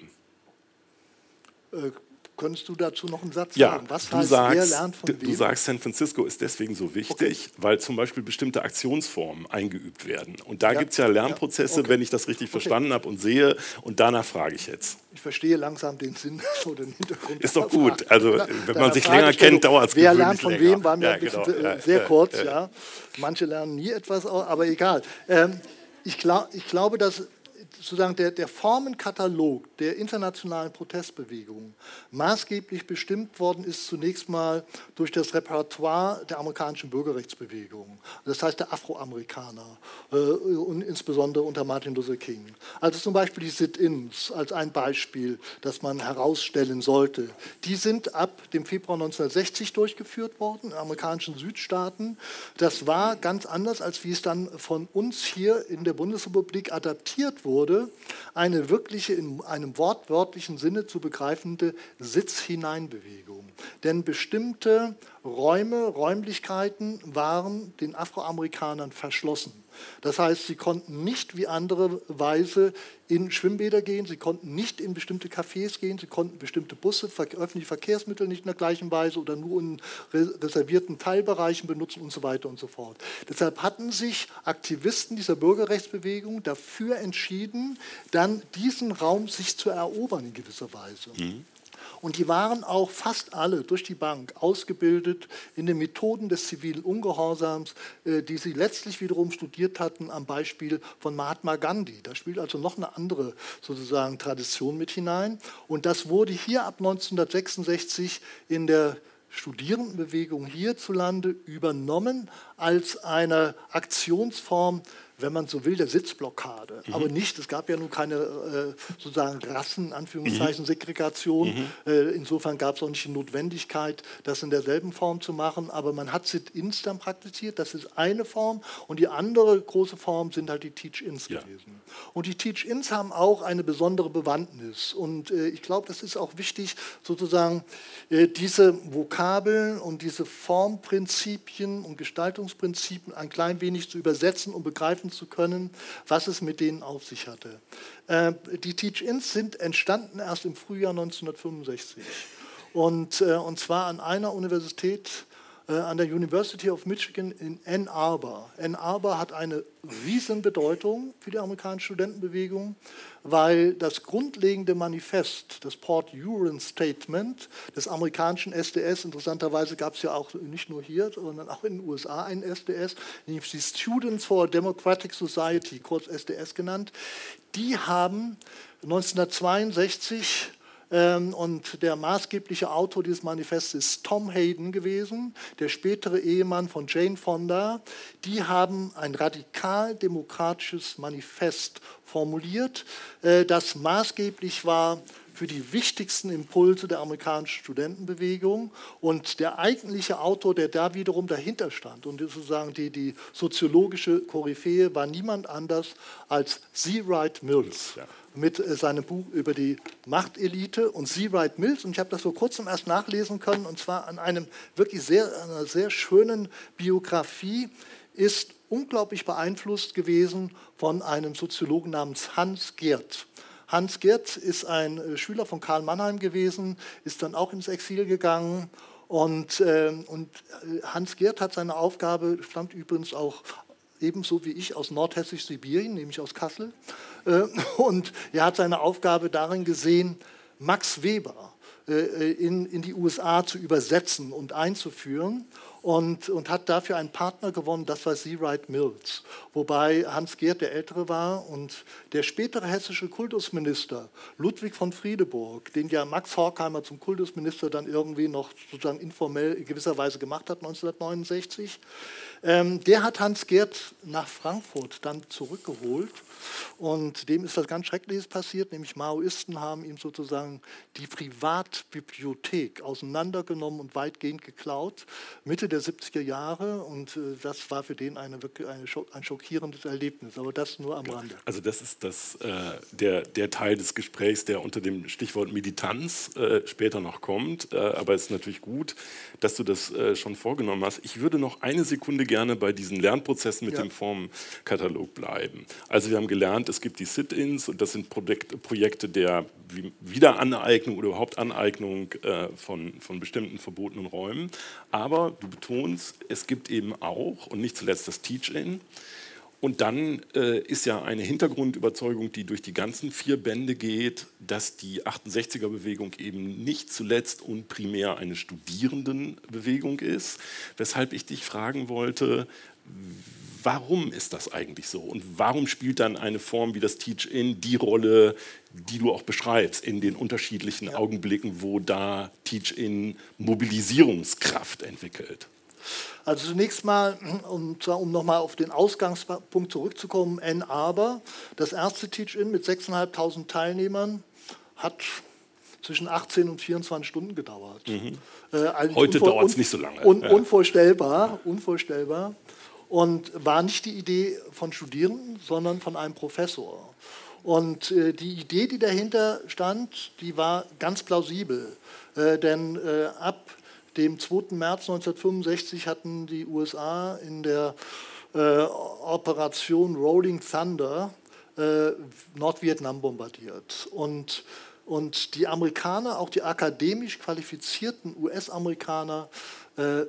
Äh, Könntest du dazu noch einen Satz ja, sagen? Was du heißt, sagst, wer lernt von wem? Du sagst, San Francisco ist deswegen so wichtig, okay. weil zum Beispiel bestimmte Aktionsformen eingeübt werden. Und da ja. gibt es ja Lernprozesse, ja. okay. wenn ich das richtig okay. verstanden habe und sehe. Und danach frage ich jetzt. Ich verstehe langsam den Sinn oder den Hintergrund. Ist doch gut. Also, wenn man sich länger kennt, dauert es Wer lernt von länger. wem, war mir ja, ein bisschen genau. sehr kurz. Ja. Manche lernen nie etwas, aber egal. Ähm, ich, glaub, ich glaube, dass sozusagen der, der Formenkatalog der internationalen Protestbewegung maßgeblich bestimmt worden ist zunächst mal durch das Repertoire der amerikanischen Bürgerrechtsbewegung, das heißt der Afroamerikaner äh, und insbesondere unter Martin Luther King. Also zum Beispiel die Sit-ins als ein Beispiel, das man herausstellen sollte. Die sind ab dem Februar 1960 durchgeführt worden in amerikanischen Südstaaten. Das war ganz anders, als wie es dann von uns hier in der Bundesrepublik adaptiert wurde wurde eine wirkliche, in einem wortwörtlichen Sinne zu begreifende Sitz-Hineinbewegung. Denn bestimmte Räume, Räumlichkeiten waren den Afroamerikanern verschlossen. Das heißt, sie konnten nicht wie andere Weise in Schwimmbäder gehen, sie konnten nicht in bestimmte Cafés gehen, sie konnten bestimmte Busse, öffentliche Verkehrsmittel nicht in der gleichen Weise oder nur in reservierten Teilbereichen benutzen und so weiter und so fort. Deshalb hatten sich Aktivisten dieser Bürgerrechtsbewegung dafür entschieden, dann diesen Raum sich zu erobern in gewisser Weise. Mhm. Und die waren auch fast alle durch die Bank ausgebildet in den Methoden des zivilen Ungehorsams, äh, die sie letztlich wiederum studiert hatten am Beispiel von Mahatma Gandhi. Da spielt also noch eine andere sozusagen Tradition mit hinein. Und das wurde hier ab 1966 in der Studierendenbewegung hierzulande übernommen als eine Aktionsform wenn man so will, der Sitzblockade. Mhm. Aber nicht, es gab ja nun keine äh, sozusagen Rassen, Anführungszeichen, mhm. Segregation. Mhm. Äh, insofern gab es auch nicht die Notwendigkeit, das in derselben Form zu machen. Aber man hat Sit-Ins dann praktiziert, das ist eine Form. Und die andere große Form sind halt die Teach-Ins ja. gewesen. Und die Teach-Ins haben auch eine besondere Bewandtnis. Und äh, ich glaube, das ist auch wichtig, sozusagen äh, diese Vokabeln und diese Formprinzipien und Gestaltungsprinzipien ein klein wenig zu übersetzen und begreifen zu können, was es mit denen auf sich hatte. Äh, die Teach-Ins sind entstanden erst im Frühjahr 1965 und, äh, und zwar an einer Universität, an der University of Michigan in Ann Arbor. Ann Arbor hat eine Riesenbedeutung für die amerikanische Studentenbewegung, weil das grundlegende Manifest, das Port Huron Statement des amerikanischen SDS, interessanterweise gab es ja auch nicht nur hier, sondern auch in den USA ein SDS, nämlich die Students for a Democratic Society, kurz SDS genannt, die haben 1962 ähm, und der maßgebliche Autor dieses Manifestes ist Tom Hayden gewesen, der spätere Ehemann von Jane Fonda. Die haben ein radikal demokratisches Manifest formuliert, äh, das maßgeblich war für die wichtigsten Impulse der amerikanischen Studentenbewegung. Und der eigentliche Autor, der da wiederum dahinter stand und sozusagen die, die soziologische Koryphäe, war niemand anders als C. Wright Mills. Ja mit äh, seinem Buch über die Machtelite und C. Wright Mills. Und ich habe das vor kurzem erst nachlesen können, und zwar an einem wirklich sehr, einer sehr schönen Biografie, ist unglaublich beeinflusst gewesen von einem Soziologen namens Hans Geert. Hans Geert ist ein äh, Schüler von Karl Mannheim gewesen, ist dann auch ins Exil gegangen. Und, äh, und Hans Geert hat seine Aufgabe, stammt übrigens auch ebenso wie ich aus Nordhessisch-Sibirien, nämlich aus Kassel. Äh, und er hat seine Aufgabe darin gesehen, Max Weber äh, in, in die USA zu übersetzen und einzuführen und, und hat dafür einen Partner gewonnen, das war C. Wright Mills. Wobei Hans Geert der Ältere war und der spätere hessische Kultusminister Ludwig von Friedeburg, den ja Max Horkheimer zum Kultusminister dann irgendwie noch sozusagen informell in gewisser Weise gemacht hat 1969, ähm, der hat Hans Geert nach Frankfurt dann zurückgeholt und dem ist was ganz Schreckliches passiert, nämlich Maoisten haben ihm sozusagen die Privatbibliothek auseinandergenommen und weitgehend geklaut, Mitte der 70er Jahre und äh, das war für den eine, wirklich eine, ein schockierendes Erlebnis, aber das nur am Rande. Also das ist das, äh, der, der Teil des Gesprächs, der unter dem Stichwort Militanz äh, später noch kommt, äh, aber es ist natürlich gut, dass du das äh, schon vorgenommen hast. Ich würde noch eine Sekunde gerne bei diesen Lernprozessen mit ja. dem Formenkatalog bleiben. Also wir haben gelernt, es gibt die Sit-ins und das sind Projekte der Wiederaneignung oder überhaupt Aneignung äh, von, von bestimmten verbotenen Räumen. Aber du betonst, es gibt eben auch und nicht zuletzt das Teach-in. Und dann äh, ist ja eine Hintergrundüberzeugung, die durch die ganzen vier Bände geht, dass die 68er-Bewegung eben nicht zuletzt und primär eine Studierendenbewegung ist. Weshalb ich dich fragen wollte, warum ist das eigentlich so? Und warum spielt dann eine Form wie das Teach-In die Rolle, die du auch beschreibst, in den unterschiedlichen ja. Augenblicken, wo da Teach-In Mobilisierungskraft entwickelt? Also zunächst mal, um, um nochmal auf den Ausgangspunkt zurückzukommen, N aber, das erste Teach-In mit 6.500 Teilnehmern hat zwischen 18 und 24 Stunden gedauert. Mhm. Äh, Heute dauert es nicht so lange. Un, unvorstellbar, unvorstellbar und war nicht die Idee von Studierenden, sondern von einem Professor. Und äh, die Idee, die dahinter stand, die war ganz plausibel, äh, denn äh, ab dem 2. März 1965 hatten die USA in der äh, Operation Rolling Thunder äh, Nordvietnam bombardiert. Und, und die Amerikaner, auch die akademisch qualifizierten US-Amerikaner, äh,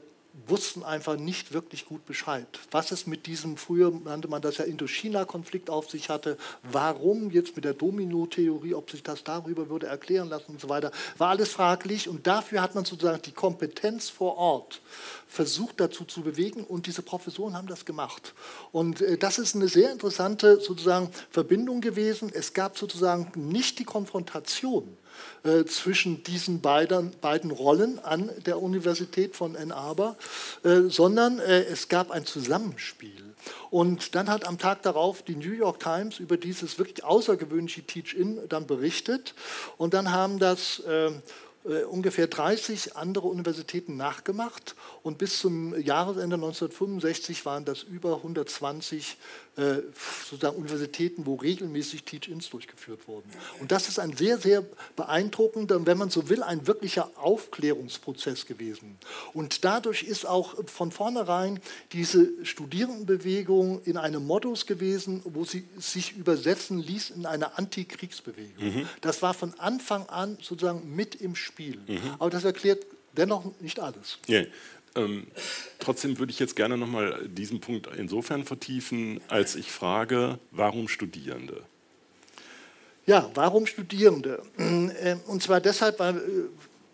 wussten einfach nicht wirklich gut Bescheid. Was es mit diesem, früher nannte man das ja Indochina-Konflikt auf sich hatte, warum jetzt mit der Domino-Theorie, ob sich das darüber würde erklären lassen und so weiter, war alles fraglich und dafür hat man sozusagen die Kompetenz vor Ort versucht dazu zu bewegen und diese Professoren haben das gemacht. Und äh, das ist eine sehr interessante sozusagen Verbindung gewesen. Es gab sozusagen nicht die Konfrontation äh, zwischen diesen beiden, beiden Rollen an der Universität von Ann Arbor, äh, sondern äh, es gab ein Zusammenspiel. Und dann hat am Tag darauf die New York Times über dieses wirklich außergewöhnliche Teach-In dann berichtet. Und dann haben das äh, äh, ungefähr 30 andere Universitäten nachgemacht und bis zum Jahresende 1965 waren das über 120 äh, sozusagen Universitäten, wo regelmäßig Teach-ins durchgeführt wurden. Und das ist ein sehr, sehr beeindruckender, wenn man so will, ein wirklicher Aufklärungsprozess gewesen. Und dadurch ist auch von vornherein diese Studierendenbewegung in einem Modus gewesen, wo sie sich übersetzen ließ in eine Antikriegsbewegung. Mhm. Das war von Anfang an sozusagen mit im Spiel. Mhm. Aber das erklärt dennoch nicht alles. Yeah. Ähm, trotzdem würde ich jetzt gerne nochmal diesen Punkt insofern vertiefen, als ich frage, warum Studierende? Ja, warum Studierende? Äh, und zwar deshalb, weil äh,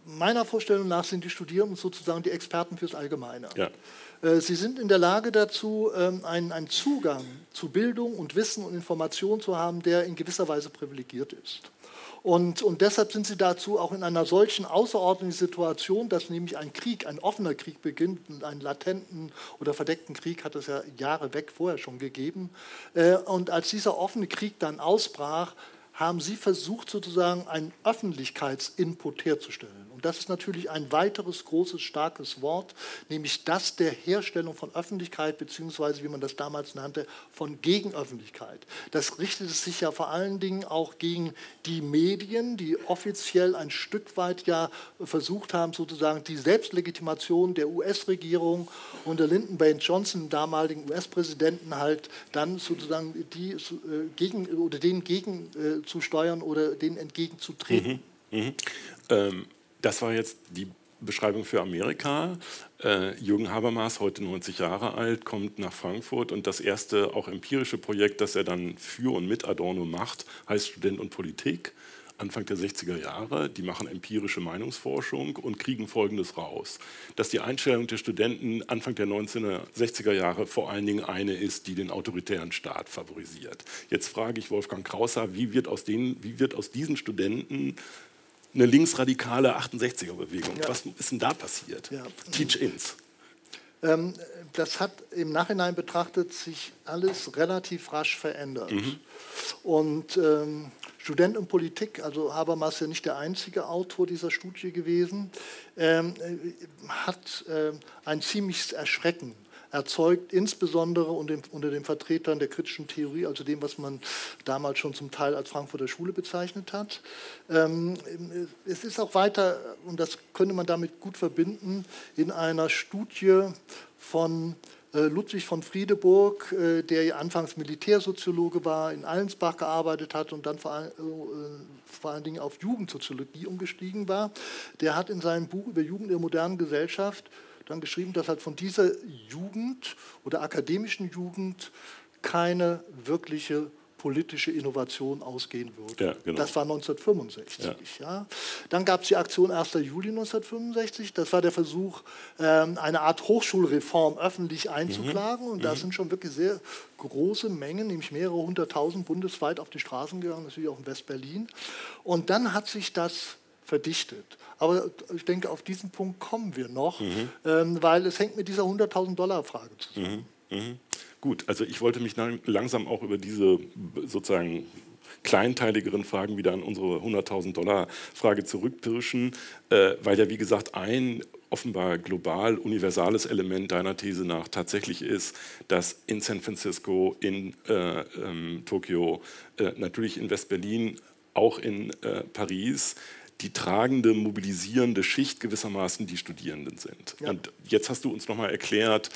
meiner Vorstellung nach sind die Studierenden sozusagen die Experten fürs Allgemeine. Ja. Äh, sie sind in der Lage dazu, ähm, einen, Zugang zu Bildung und Wissen und Information zu haben, der in gewisser Weise privilegiert ist. Und, und deshalb sind sie dazu auch in einer solchen außerordentlichen Situation, dass nämlich ein Krieg, ein offener Krieg beginnt, einen latenten oder verdeckten Krieg hat es ja Jahre weg vorher schon gegeben. Äh, und als dieser offene Krieg dann ausbrach, haben sie versucht, sozusagen einen Öffentlichkeitsinput herzustellen. Und das ist natürlich ein weiteres großes, starkes Wort, nämlich das der Herstellung von Öffentlichkeit, beziehungsweise, wie man das damals nannte, von Gegenöffentlichkeit. Das richtet sich ja vor allen Dingen auch gegen die Medien, die offiziell ein Stück weit ja versucht haben, sozusagen die Selbstlegitimation der US-Regierung unter Lyndon Baines Johnson, damaligen US-Präsidenten, halt dann sozusagen die, äh, gegen, oder denen gegenzusteuern äh, oder denen entgegenzutreten. Mhm. Mhm. Ähm das war jetzt die Beschreibung für Amerika. Äh, Jürgen Habermas, heute 90 Jahre alt, kommt nach Frankfurt und das erste auch empirische Projekt, das er dann für und mit Adorno macht, heißt Student und Politik. Anfang der 60er Jahre, die machen empirische Meinungsforschung und kriegen Folgendes raus, dass die Einstellung der Studenten Anfang der 1960er Jahre vor allen Dingen eine ist, die den autoritären Staat favorisiert. Jetzt frage ich Wolfgang Krauser, wie wird aus, den, wie wird aus diesen Studenten eine linksradikale 68er-Bewegung. Ja. Was ist denn da passiert? Ja. Teach-ins. Ähm, das hat im Nachhinein betrachtet sich alles relativ rasch verändert. Mhm. Und ähm, Student und Politik, also Habermas ist ja nicht der einzige Autor dieser Studie gewesen, ähm, äh, hat äh, ein ziemliches Erschrecken erzeugt, insbesondere unter den Vertretern der kritischen Theorie, also dem, was man damals schon zum Teil als Frankfurter Schule bezeichnet hat. Ähm, es ist auch weiter, und das könnte man damit gut verbinden, in einer Studie von äh, Ludwig von Friedeburg, äh, der anfangs Militärsoziologe war, in Allensbach gearbeitet hat und dann vor, äh, vor allen Dingen auf Jugendsoziologie umgestiegen war, der hat in seinem Buch über Jugend in der modernen Gesellschaft dann geschrieben, dass halt von dieser Jugend oder akademischen Jugend keine wirkliche politische Innovation ausgehen würde. Ja, genau. Das war 1965. Ja. Ja. Dann gab es die Aktion 1. Juli 1965. Das war der Versuch, ähm, eine Art Hochschulreform öffentlich einzuklagen. Mhm. Und da mhm. sind schon wirklich sehr große Mengen, nämlich mehrere hunderttausend bundesweit auf die Straßen gegangen, natürlich auch in West-Berlin. Und dann hat sich das verdichtet. Aber ich denke, auf diesen Punkt kommen wir noch, mhm. ähm, weil es hängt mit dieser 100.000 Dollar Frage zusammen. Mhm. Mhm. Gut, also ich wollte mich langsam auch über diese sozusagen kleinteiligeren Fragen wieder an unsere 100.000 Dollar Frage zurückpirschen, äh, weil ja wie gesagt ein offenbar global universales Element deiner These nach tatsächlich ist, dass in San Francisco, in äh, ähm, Tokio, äh, natürlich in West-Berlin, auch in äh, Paris die tragende, mobilisierende Schicht gewissermaßen die Studierenden sind. Ja. Und jetzt hast du uns nochmal erklärt,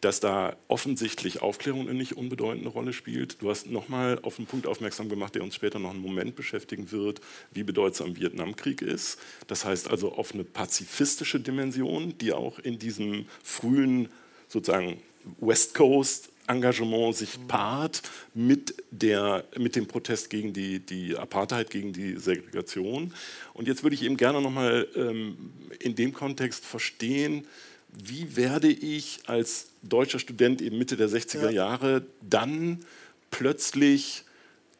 dass da offensichtlich Aufklärung eine nicht unbedeutende Rolle spielt. Du hast nochmal auf einen Punkt aufmerksam gemacht, der uns später noch einen Moment beschäftigen wird, wie bedeutsam Vietnamkrieg ist. Das heißt also auf eine pazifistische Dimension, die auch in diesem frühen sozusagen West Coast Engagement sich paart mit, der, mit dem Protest gegen die, die Apartheid, gegen die Segregation. Und jetzt würde ich eben gerne nochmal ähm, in dem Kontext verstehen, wie werde ich als deutscher Student eben Mitte der 60er ja. Jahre dann plötzlich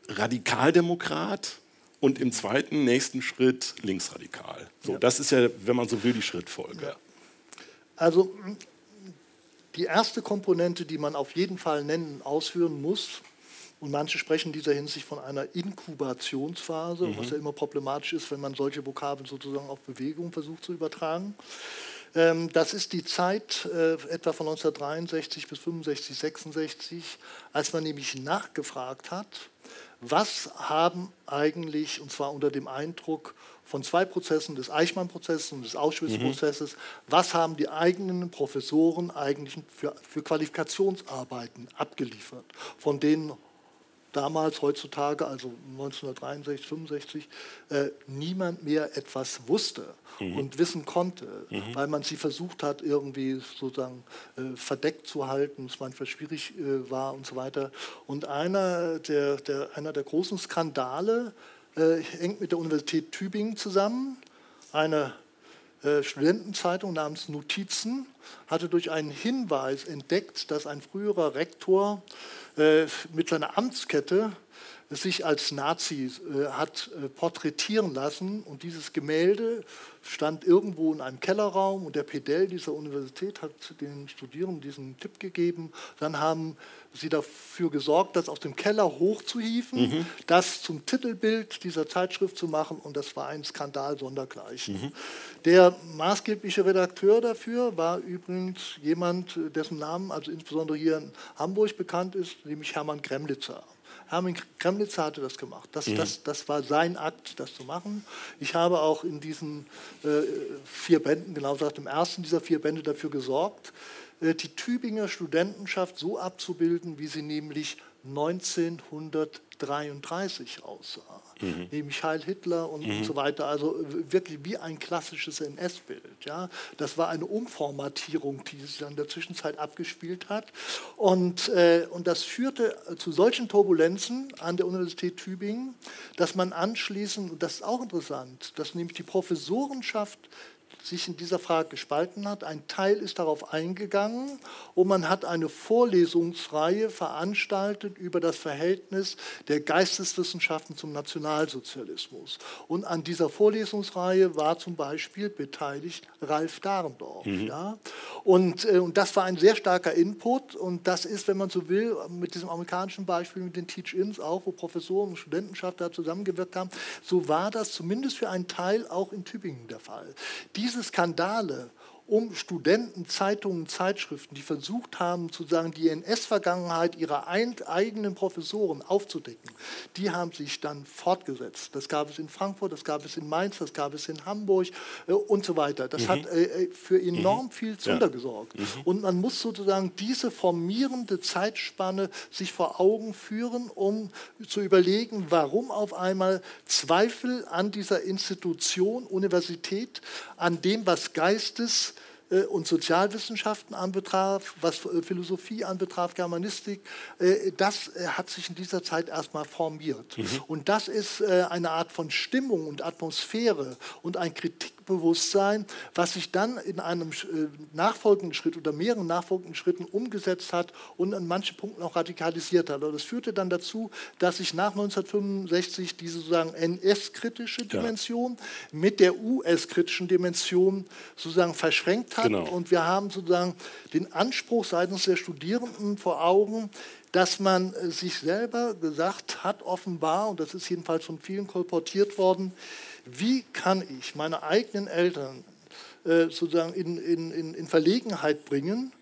Radikaldemokrat und im zweiten nächsten Schritt linksradikal. So, ja. Das ist ja, wenn man so will, die Schrittfolge. Also die erste Komponente, die man auf jeden Fall nennen und ausführen muss, und manche sprechen in dieser Hinsicht von einer Inkubationsphase, mhm. was ja immer problematisch ist, wenn man solche Vokabeln sozusagen auf Bewegung versucht zu übertragen. Ähm, das ist die Zeit äh, etwa von 1963 bis 65, 66, als man nämlich nachgefragt hat, was haben eigentlich, und zwar unter dem Eindruck von zwei Prozessen, des Eichmann-Prozesses und des Auschwitz-Prozesses, mhm. was haben die eigenen Professoren eigentlich für, für Qualifikationsarbeiten abgeliefert, von denen damals, heutzutage, also 1963, 65, äh, niemand mehr etwas wusste mhm. und wissen konnte, mhm. weil man sie versucht hat, irgendwie sozusagen äh, verdeckt zu halten, es manchmal schwierig äh, war und so weiter. Und einer der, der, einer der großen Skandale äh, hängt mit der Universität Tübingen zusammen. Eine äh, Studentenzeitung namens Notizen hatte durch einen Hinweis entdeckt, dass ein früherer Rektor mit seiner Amtskette sich als Nazi äh, hat äh, porträtieren lassen. Und dieses Gemälde stand irgendwo in einem Kellerraum und der Pedell dieser Universität hat den Studierenden diesen Tipp gegeben. Dann haben sie dafür gesorgt, das aus dem Keller hochzuhieven, mhm. das zum Titelbild dieser Zeitschrift zu machen und das war ein Skandal sondergleichen. Mhm. Der maßgebliche Redakteur dafür war übrigens jemand, dessen Namen also insbesondere hier in Hamburg bekannt ist, nämlich Hermann Gremlitzer. Hermann Kremlitzer hatte das gemacht. Das, mhm. das, das war sein Akt, das zu machen. Ich habe auch in diesen äh, vier Bänden, genau gesagt, im ersten dieser vier Bände dafür gesorgt, äh, die Tübinger Studentenschaft so abzubilden, wie sie nämlich 1933 aussah mhm. nämlich Heil Hitler und, mhm. und, so weiter. Also wirklich wie ein klassisches NS-Bild. Ja? Das war eine Umformatierung, die sich dann in der Zwischenzeit abgespielt hat. Und, äh, und das führte zu solchen Turbulenzen an der Universität Tübingen, dass man anschließend, und das ist auch interessant, dass nämlich die Professorenschaft sich in dieser Frage gespalten hat. Ein Teil ist darauf eingegangen und man hat eine Vorlesungsreihe veranstaltet über das Verhältnis der Geisteswissenschaften zum Nationalsozialismus. Und an dieser Vorlesungsreihe war zum Beispiel beteiligt Ralf Dahrendorf. Mhm. Ja? Und, äh, und das war ein sehr starker Input und das ist, wenn man so will, mit diesem amerikanischen Beispiel mit den Teach-Ins auch, wo Professoren und Studentenschaft da zusammengewirkt haben, so war das zumindest für einen Teil auch in Tübingen der Fall. Diese diese Skandale um Studenten, Zeitungen, Zeitschriften, die versucht haben, sozusagen die NS-Vergangenheit ihrer eigenen Professoren aufzudecken, die haben sich dann fortgesetzt. Das gab es in Frankfurt, das gab es in Mainz, das gab es in Hamburg äh, und so weiter. Das mhm. hat äh, äh für enorm mhm. viel Zunder ja. gesorgt. Mhm. Und man muss sozusagen diese formierende Zeitspanne sich vor Augen führen, um zu überlegen, warum auf einmal Zweifel an dieser Institution, Universität, an dem, was Geistes, und Sozialwissenschaften anbetraf, was äh, Philosophie anbetraf, Germanistik, äh, das hat sich in dieser Zeit erstmal formiert. Mhm. Und das ist eine Art von Stimmung und Atmosphäre und ein Kritikbewusstsein, was sich dann in einem nachfolgenden Schritt oder mehreren nachfolgenden Schritten umgesetzt hat und an manchen Punkten auch radikalisiert hat. Und das führte dann dazu, dass sich nach 1965 diese sozusagen NS-kritische Dimension ja. mit der US-kritischen Dimension sozusagen verschränkt hat hat. Genau. Und wir haben sozusagen den Anspruch seitens der Studierenden vor Augen, dass man äh, sich selber gesagt hat, offenbar, und das ist jedenfalls von vielen kolportiert worden, wie kann ich meine eigenen Eltern äh, sozusagen in, in, in Verlegenheit bringen,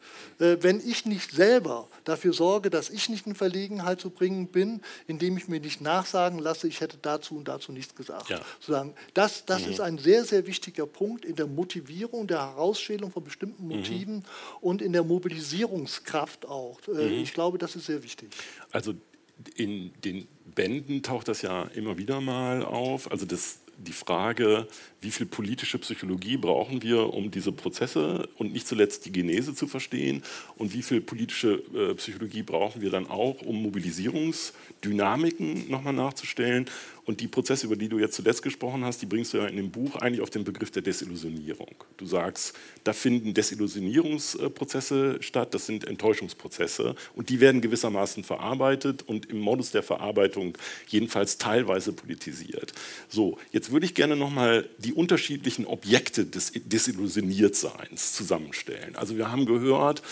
äh, wenn ich nicht selber dafür sorge, dass ich nicht in Verlegenheit zu bringen bin, indem ich mir nicht nachsagen lasse, ich hätte dazu und dazu nichts gesagt. Ja. Sozusagen, das das mhm. ist ein sehr, sehr wichtiger Punkt in der Motivierung, der Herausstellung von bestimmten mhm. Motiven mhm. und in der Mobilisierungskraft auch. Äh, mhm. Ich glaube, das ist sehr wichtig. Also in den Bänden taucht das ja immer wieder mal auf. Also das die Frage, wie viel politische Psychologie brauchen wir, um diese Prozesse und nicht zuletzt die Genese zu verstehen? Und wie viel politische äh, Psychologie brauchen wir dann auch, um Mobilisierungsdynamiken nochmal nachzustellen und die Prozesse, über die du jetzt zuletzt gesprochen hast, die bringst du ja in dem Buch eigentlich auf den Begriff der Desillusionierung. Du sagst, da finden Desillusionierungsprozesse statt, das sind Enttäuschungsprozesse und die werden gewissermaßen verarbeitet und im Modus der Verarbeitung jedenfalls teilweise politisiert. So, jetzt würde ich gerne nochmal die unterschiedlichen Objekte des Desillusioniertseins zusammenstellen. Also wir haben gehört,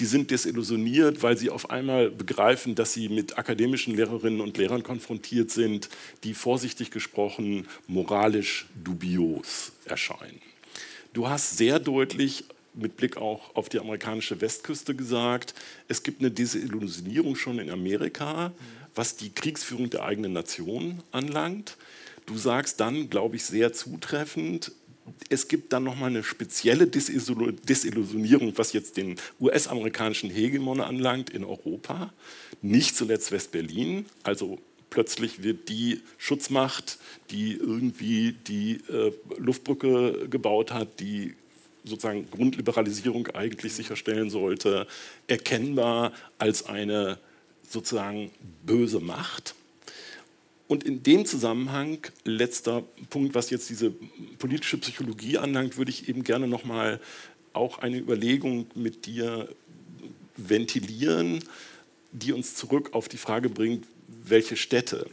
die sind desillusioniert, weil sie auf einmal begreifen, dass sie mit akademischen Lehrerinnen und Lehrern konfrontiert sind, die vorsichtig gesprochen moralisch dubios erscheinen. Du hast sehr deutlich mit Blick auch auf die amerikanische Westküste gesagt, es gibt eine Desillusionierung schon in Amerika, was die Kriegsführung der eigenen Nation anlangt. Du sagst dann, glaube ich, sehr zutreffend, es gibt dann nochmal eine spezielle Desillusionierung, was jetzt den US-amerikanischen Hegemon anlangt in Europa, nicht zuletzt West-Berlin, also plötzlich wird die Schutzmacht, die irgendwie die äh, Luftbrücke gebaut hat, die sozusagen Grundliberalisierung eigentlich sicherstellen sollte, erkennbar als eine sozusagen böse Macht. Und in dem Zusammenhang, letzter Punkt, was jetzt diese politische Psychologie anlangt, würde ich eben gerne nochmal auch eine Überlegung mit dir ventilieren, die uns zurück auf die Frage bringt, welche Städte.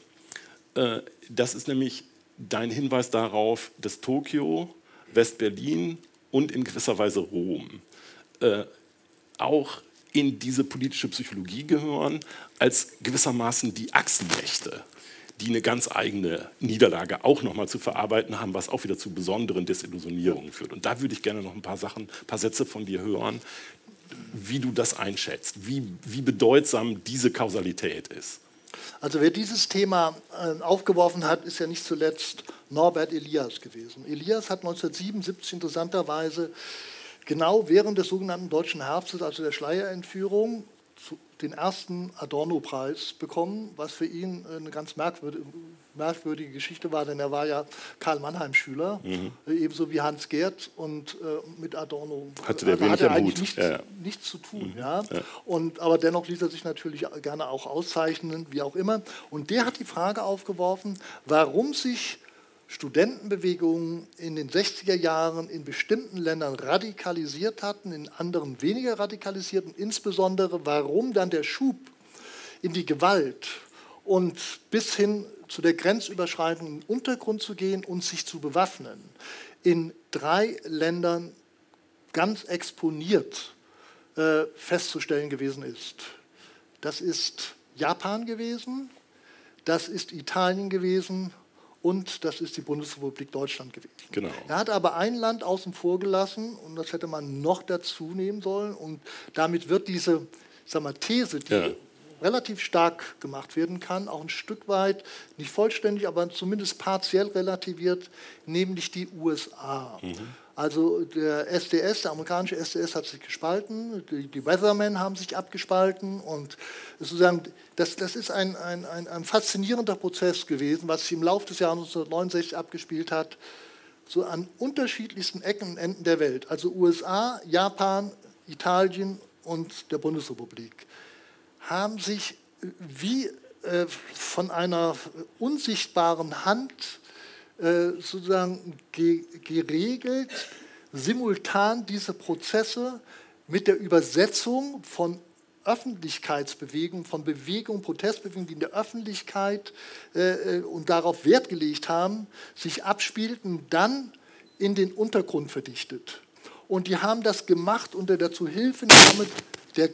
Äh, das ist nämlich dein Hinweis darauf, dass Tokio, West-Berlin und in gewisser Weise Rom äh, auch in diese politische Psychologie gehören, als gewissermaßen die Achsenmächte, die eine ganz eigene Niederlage auch nochmal zu verarbeiten haben, was auch wieder zu besonderen Desillusionierungen führt. Und da würde ich gerne noch ein paar Sachen, ein paar Sätze von dir hören, wie du das einschätzt, wie, wie bedeutsam diese Kausalität ist. Also wer dieses Thema äh, aufgeworfen hat, ist ja nicht zuletzt Norbert Elias gewesen. Elias hat 1977 interessanterweise genau während des sogenannten Deutschen Herbstes, also der Schleierentführung, den ersten Adorno-Preis bekommen, was für ihn eine ganz merkwürdige, merkwürdige Geschichte war, denn er war ja Karl Mannheim-Schüler, mhm. Äh, ebenso wie Hans Gerd und äh, mit Adorno hatte, der also hatte er eigentlich nichts, ja, ja. nichts, zu tun. Mhm. Ja? ja? Und, aber dennoch ließ er sich natürlich gerne auch auszeichnen, wie auch immer. Und der hat die Frage aufgeworfen, warum sich Studentenbewegungen in den 60er Jahren in bestimmten Ländern radikalisiert hatten, in anderen weniger radikalisiert und insbesondere warum dann der Schub in die Gewalt und bis hin zu der grenzüberschreitenden Untergrund zu gehen und sich zu bewaffnen, in drei Ländern ganz exponiert äh, festzustellen gewesen ist. Das ist Japan gewesen, das ist Italien gewesen und das ist die Bundesrepublik Deutschland gewesen. Genau. Er hat aber ein Land außen vor gelassen und das hätte man noch dazu nehmen sollen und damit wird diese sag mal, These, die ja. Relativ stark gemacht werden kann, auch ein Stück weit, nicht vollständig, aber zumindest partiell relativiert, nämlich die USA. Mhm. Also der SDS, der amerikanische SDS hat sich gespalten, die, die Weathermen haben sich abgespalten und sozusagen, das, das ist ein, ein, ein, ein faszinierender Prozess gewesen, was sich im Laufe des Jahres 1969 abgespielt hat, so an unterschiedlichsten Ecken und Enden der Welt. Also USA, Japan, Italien und der Bundesrepublik haben sich wie äh, von einer unsichtbaren Hand äh, sozusagen ge geregelt, simultan diese Prozesse mit der Übersetzung von Öffentlichkeitsbewegungen, von Bewegungen, Protestbewegungen, die in der Öffentlichkeit äh, äh, und darauf Wert gelegt haben, sich abspielten, dann in den Untergrund verdichtet. Und die haben das gemacht unter der Zuhilfenahme der,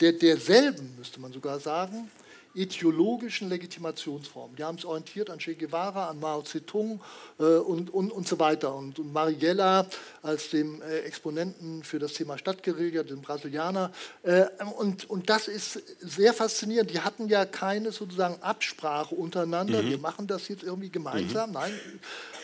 der, derselben, müsste man sogar sagen, ideologischen Legitimationsformen. Die haben es orientiert an Che Guevara, an Mao Zedong äh, und, und, und so weiter. Und, und Mariella als dem äh, Exponenten für das Thema Stadtguerilla, dem Brasilianer. Äh, und, und das ist sehr faszinierend. Die hatten ja keine sozusagen Absprache untereinander. Mhm. Wir machen das jetzt irgendwie gemeinsam. Mhm. Nein,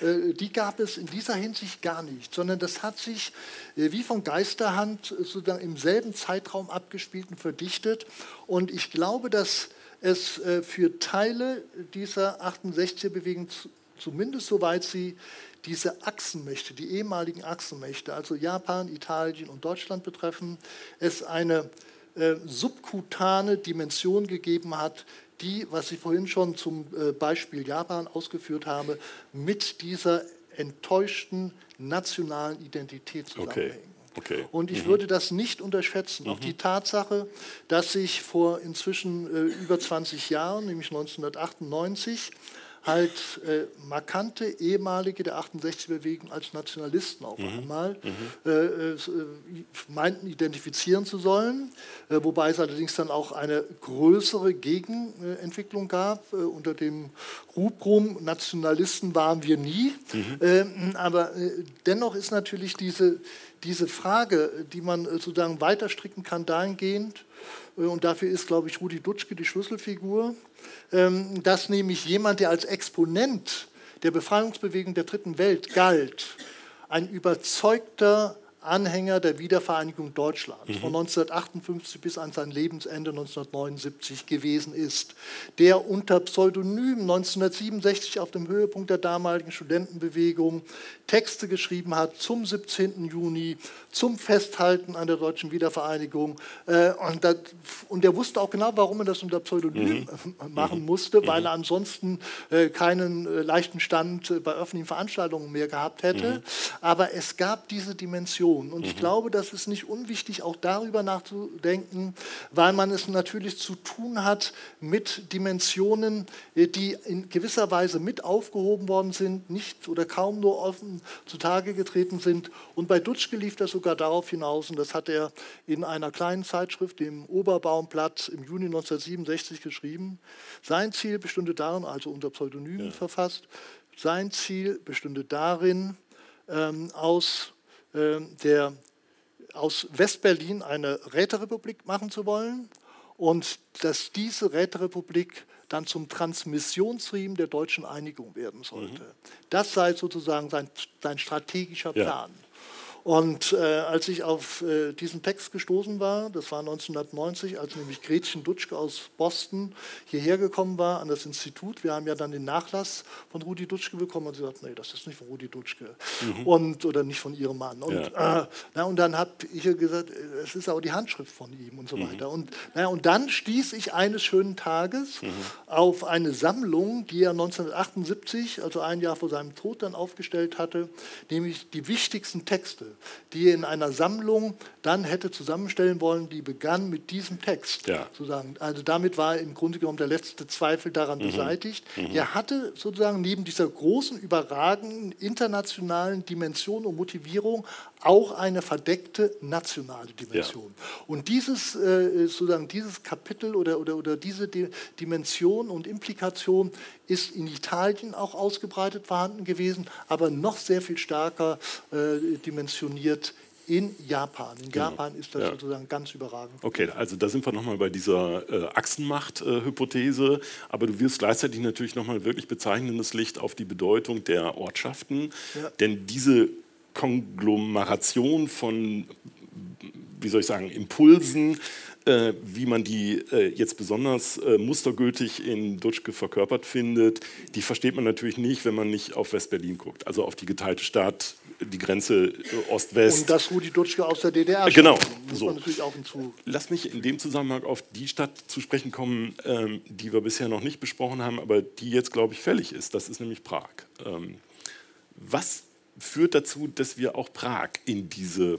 die gab es in dieser Hinsicht gar nicht, sondern das hat sich äh, wie von Geisterhand sozusagen im selben Zeitraum abgespielt und verdichtet. Und ich glaube, dass es äh, für Teile dieser 68er-Bewegung, zumindest soweit sie diese Achsenmächte, die ehemaligen Achsenmächte, also Japan, Italien und Deutschland betreffen, es eine äh, subkutane Dimension gegeben hat, die, was ich vorhin schon zum äh, Beispiel Japan ausgeführt habe, mit dieser enttäuschten nationalen Identität zusammenhängen. Okay. Okay. Und ich mhm. würde das nicht unterschätzen. Mhm. Auch die Tatsache, dass sich vor inzwischen äh, über 20 Jahren, nämlich 1998, halt äh, markante ehemalige der 68-Bewegung als Nationalisten auf mhm. einmal mhm. Äh, äh, meinten identifizieren zu sollen, äh, wobei es allerdings dann auch eine größere Gegenentwicklung gab äh, unter dem Rubrum Nationalisten waren wir nie, mhm. Ähm, aber dennoch ist natürlich diese, diese Frage, die man sozusagen weiter stricken kann dahingehend, und dafür ist, glaube ich, Rudi Dutschke die Schlüsselfigur, ähm, dass nämlich jemand, der als Exponent der Befreiungsbewegung der Dritten Welt galt, ein überzeugter Anhänger der Wiedervereinigung Deutschlands mhm. von 1958 bis an sein Lebensende 1979 gewesen ist, der unter Pseudonym 1967 auf dem Höhepunkt der damaligen Studentenbewegung Texte geschrieben hat zum 17. Juni, zum Festhalten an der deutschen Wiedervereinigung. Äh, und, das, und er wusste auch genau, warum er das unter Pseudonym mhm. machen mhm. musste, weil mhm. er ansonsten äh, keinen äh, leichten Stand bei öffentlichen Veranstaltungen mehr gehabt hätte. Mhm. Aber es gab diese Dimension. Dimensionen. Und mhm. ich glaube, das ist nicht unwichtig, auch darüber nachzudenken, weil man es natürlich zu tun hat mit Dimensionen, äh, die in gewisser Weise mit aufgehoben worden sind, nicht oder kaum nur offen zutage getreten sind. Und bei Dutschke lief das sogar darauf hinaus, und das hat er in einer kleinen Zeitschrift, dem Oberbaumblatt, im Juni 1967 geschrieben. Sein Ziel bestünde darin, also unter Pseudonymen ja. verfasst, sein Ziel bestünde darin, ähm, aus der aus Westberlin eine Räterepublik machen zu wollen und dass diese Räterepublik dann zum Transmissionsriemen der deutschen Einigung werden sollte. Mhm. Das sei sozusagen sein, sein strategischer Plan. Ja. Und äh, als ich auf äh, diesen Text gestoßen war, das war 1990, als nämlich Gretchen Dutschke aus Boston hierher gekommen war an das Institut, wir haben ja dann den Nachlass von Rudi Dutschke bekommen und sie sagt, nee, das ist nicht von Rudi Dutschke mhm. und, oder nicht von ihrem Mann. Und, ja. äh, na, und dann habe ich gesagt, es ist auch die Handschrift von ihm und so mhm. weiter. Und, na, und dann stieß ich eines schönen Tages mhm. auf eine Sammlung, die er 1978, also ein Jahr vor seinem Tod, dann aufgestellt hatte, nämlich die wichtigsten Texte die in einer Sammlung dann hätte zusammenstellen wollen, die begann mit diesem Text. Ja. Sozusagen. Also damit war im Grunde genommen der letzte Zweifel daran mhm. beseitigt. Mhm. Er hatte sozusagen neben dieser großen, überragenden internationalen Dimension und Motivierung auch eine verdeckte nationale Dimension. Ja. Und dieses, äh, sozusagen dieses Kapitel oder, oder, oder diese Dimension und Implikation ist in Italien auch ausgebreitet vorhanden gewesen, aber noch sehr viel stärker äh, dimensioniert in Japan. In genau. Japan ist das ja. sozusagen ganz überragend. Okay, also da sind wir nochmal bei dieser äh, Achsenmacht-Hypothese, äh, aber du wirst gleichzeitig natürlich nochmal wirklich bezeichnendes Licht auf die Bedeutung der Ortschaften, ja. denn diese Konglomeration von, wie soll ich sagen, Impulsen, wie man die äh, jetzt besonders äh, mustergültig in Dutschke verkörpert findet, die versteht man natürlich nicht, wenn man nicht auf West-Berlin guckt, also auf die geteilte Stadt, die Grenze äh, Ost-West. Und dass Rudi Dutschke aus der DDR Genau, so. Lass mich in dem Zusammenhang auf die Stadt zu sprechen kommen, ähm, die wir bisher noch nicht besprochen haben, aber die jetzt, glaube ich, fällig ist. Das ist nämlich Prag. Ähm, was führt dazu, dass wir auch Prag in diese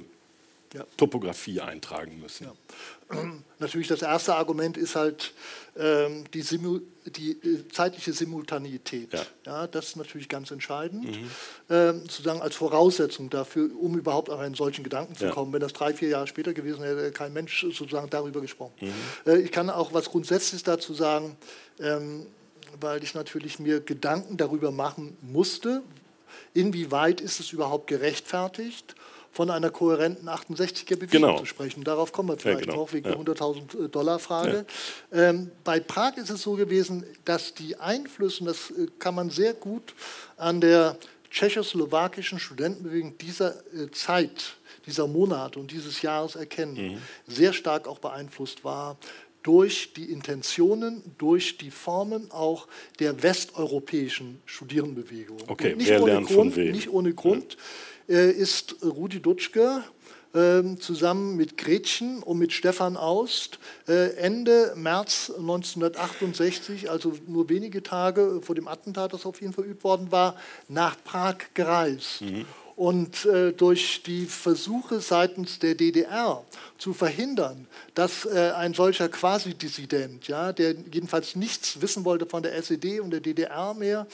ja. Topographie eintragen müssen. Ja. Natürlich das erste Argument ist halt ähm, die, Simu die äh, zeitliche Simultanität. Ja. ja. das ist natürlich ganz entscheidend, mhm. ähm, sozusagen als Voraussetzung dafür, um überhaupt auf einen solchen Gedanken zu kommen. Wenn das drei, vier Jahre später gewesen wäre, hätte kein Mensch sozusagen darüber gesprochen. Mhm. Äh, ich kann auch was Grundsätzliches dazu sagen, ähm, weil ich natürlich mir Gedanken darüber machen musste, inwieweit ist es überhaupt gerechtfertigt, von einer kohärenten 68er-Bewegung genau. zu sprechen. Darauf kommen wir vielleicht ja, genau. noch wegen ja. der 100.000 äh, Dollar Frage. Ja. Ähm, bei Prag ist es so gewesen, dass die Einflüsse, das äh, kann man sehr gut an der tschechoslowakischen Studentenbewegung dieser äh, Zeit, dieser Monate und dieses Jahres erkennen, mhm. sehr stark auch beeinflusst war durch die Intentionen, durch die Formen auch der westeuropäischen Studierendenbewegung. Okay, nicht wer ohne Grund, von wem? Nicht ohne Grund ist Rudi Dutschke ähm, zusammen mit Gretchen und mit Stefan Aust äh, Ende März 1968, also nur wenige Tage vor dem Attentat, das auf ihn verübt worden war, nach Prag gereist. Mhm und äh, durch die Versuche seitens der DDR zu verhindern, dass äh, ein solcher Quasi-Dissident, ja, der jedenfalls nichts wissen wollte von der SED und der DDR mehr,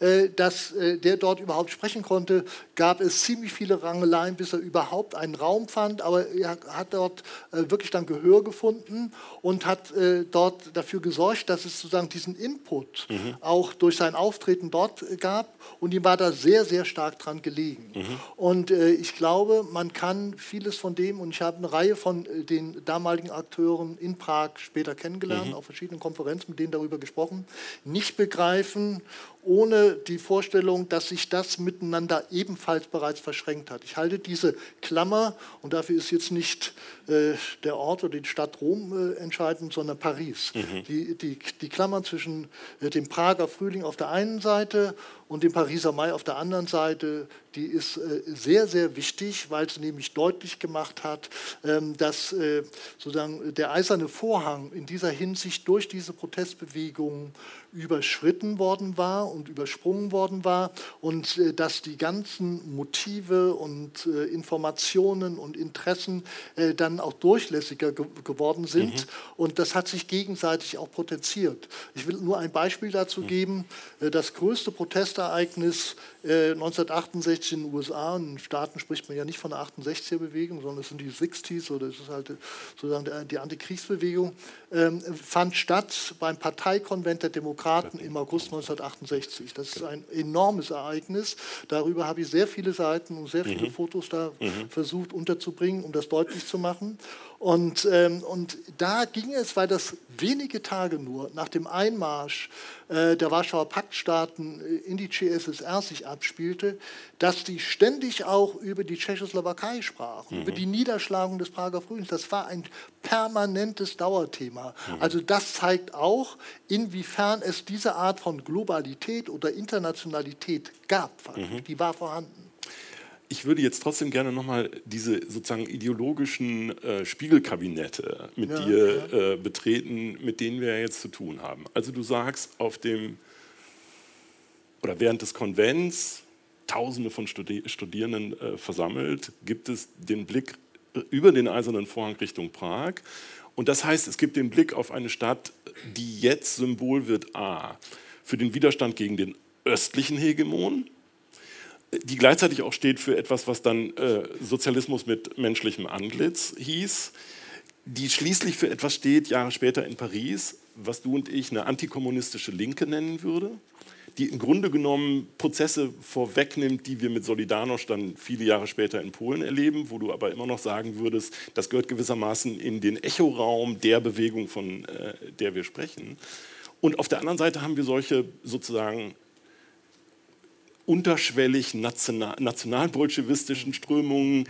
äh, dass äh, der dort überhaupt sprechen konnte, gab es ziemlich viele Rangeleien, bis er überhaupt einen Raum fand. Aber er hat dort äh, wirklich dann Gehör gefunden und hat äh, dort dafür gesorgt, dass es sozusagen diesen Input mhm. auch durch sein Auftreten dort gab. Und ihm war da sehr, sehr stark dran gelegen. Mhm. Und äh, ich glaube, man kann vieles von dem, und ich habe eine Reihe von äh, den damaligen Akteuren in Prag später kennengelernt, mhm. auf verschiedenen Konferenzen mit denen darüber gesprochen, nicht begreifen ohne die Vorstellung, dass sich das miteinander ebenfalls bereits verschränkt hat. Ich halte diese Klammer, und dafür ist jetzt nicht äh, der Ort oder die Stadt Rom äh, entscheidend, sondern Paris. Mhm. Die, die, die Klammer zwischen äh, dem Prager Frühling auf der einen Seite und dem Pariser Mai auf der anderen Seite, die ist äh, sehr, sehr wichtig, weil sie nämlich deutlich gemacht hat, ähm, dass äh, sozusagen der eiserne Vorhang in dieser Hinsicht durch diese Protestbewegungen überschritten worden war und übersprungen worden war und äh, dass die ganzen Motive und äh, Informationen und Interessen äh, dann auch durchlässiger ge geworden sind mhm. und das hat sich gegenseitig auch potenziert. Ich will nur ein Beispiel dazu mhm. geben. Äh, das größte Protestereignis 1968 äh, in den USA, in Staaten spricht man ja nicht von der 68er-Bewegung, sondern es sind die 60s oder es ist halt sozusagen die Antikriegsbewegung, ähm, fand statt beim Parteikonvent der Demokraten im August 1968. Das ist ein enormes Ereignis. Darüber habe ich sehr viele Seiten und sehr viele mhm. Fotos da mhm. versucht unterzubringen, um das deutlich zu machen. Und, ähm, und da ging es, weil das wenige Tage nur nach dem Einmarsch äh, der Warschauer Paktstaaten äh, in die CSSR sich abspielte, dass die ständig auch über die Tschechoslowakei sprachen, mhm. über die Niederschlagung des Prager Frühlings. Das war ein permanentes Dauerthema. Mhm. Also das zeigt auch, inwiefern es diese Art von Globalität oder Internationalität gab. Mhm. Die war vorhanden ich würde jetzt trotzdem gerne nochmal diese sozusagen ideologischen äh, Spiegelkabinette mit ja, dir ja. Äh, betreten, mit denen wir jetzt zu tun haben. Also du sagst, auf dem oder während des Konvents, Tausende von Studi Studierenden äh, versammelt, gibt es den Blick über den Eisernen Vorhang Richtung Prag. Und das heißt, es gibt den Blick auf eine Stadt, die jetzt Symbol wird A für den Widerstand gegen den östlichen Hegemon, die gleichzeitig auch steht für etwas, was dann äh, Sozialismus mit menschlichem Antlitz hieß, die schließlich für etwas steht, Jahre später in Paris, was du und ich eine antikommunistische Linke nennen würde, die im Grunde genommen Prozesse vorwegnimmt, die wir mit Solidarność dann viele Jahre später in Polen erleben, wo du aber immer noch sagen würdest, das gehört gewissermaßen in den Echoraum der Bewegung, von äh, der wir sprechen. Und auf der anderen Seite haben wir solche sozusagen unterschwellig national, nationalbolschewistischen Strömungen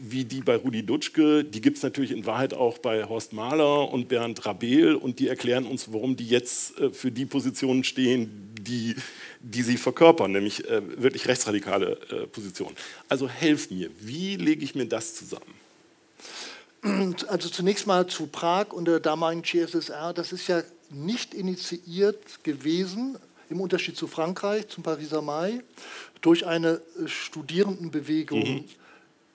wie die bei Rudi Dutschke, die gibt es natürlich in Wahrheit auch bei Horst Mahler und Bernd Rabel und die erklären uns, warum die jetzt äh, für die Positionen stehen, die, die sie verkörpern, nämlich äh, wirklich rechtsradikale äh, Positionen. Also helft mir, wie lege ich mir das zusammen? Also zunächst mal zu Prag und der damaligen CSSR. Das ist ja nicht initiiert gewesen im Unterschied zu Frankreich, zum Pariser Mai, durch eine äh, Studierendenbewegung mhm.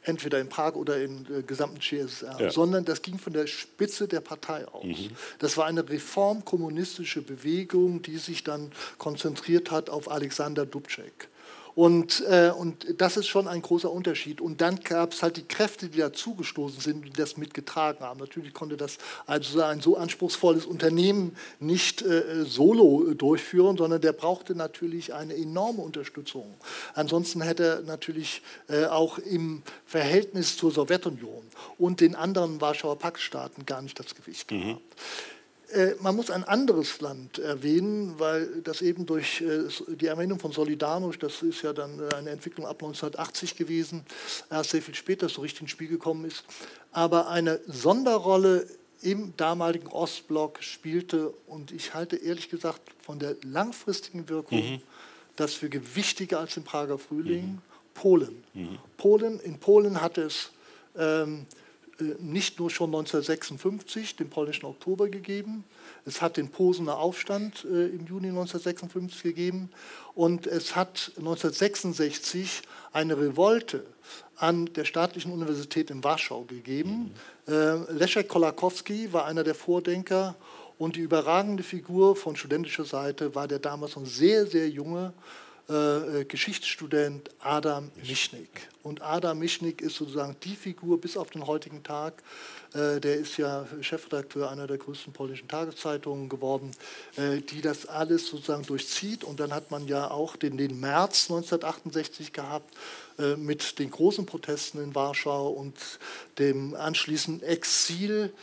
entweder in Prag oder im äh, gesamten CSR, ja. sondern das ging von der Spitze der Partei aus. Mhm. Das war eine reformkommunistische Bewegung, die sich dann konzentriert hat auf Alexander Dubček. Und, äh, und das ist schon ein großer Unterschied. Und dann gab es halt die Kräfte, die dazugestoßen sind, die das mitgetragen haben. Natürlich konnte das also ein so anspruchsvolles Unternehmen nicht äh, solo durchführen, sondern der brauchte natürlich eine enorme Unterstützung. Ansonsten hätte er natürlich äh, auch im Verhältnis zur Sowjetunion und den anderen Warschauer Paktstaaten gar nicht das Gewicht mhm. gehabt. Äh, man muss ein anderes Land erwähnen, weil das eben durch äh, die Erwähnung von Solidarność, das ist ja dann äh, eine Entwicklung ab 1980 gewesen, erst sehr viel später so richtig ins Spiel gekommen ist, aber eine Sonderrolle im damaligen Ostblock spielte und ich halte ehrlich gesagt von der langfristigen Wirkung mhm. das für gewichtiger als im Prager Frühling, mhm. Polen. Mhm. Polen. In Polen hat es ähm, äh, nicht nur schon 1956 den polnischen Oktober gegeben, es hat den Posener Aufstand äh, im Juni 1956 gegeben und es hat 1966 eine Revolte an der Staatlichen Universität in Warschau gegeben. Mhm. Äh, Leszek Kolakowski war einer der Vordenker und die überragende Figur von studentischer Seite war der damals noch sehr, sehr junge äh, äh, Geschichtsstudent Adam Michnik. Und Adam Michnik ist sozusagen die Figur bis auf den heutigen Tag. Äh, der ist ja Chefredakteur einer der größten polnischen Tageszeitungen geworden, äh, die das alles sozusagen durchzieht. Und dann hat man ja auch den, den März 1968 gehabt mit den großen Protesten in Warschau und dem anschließenden Exil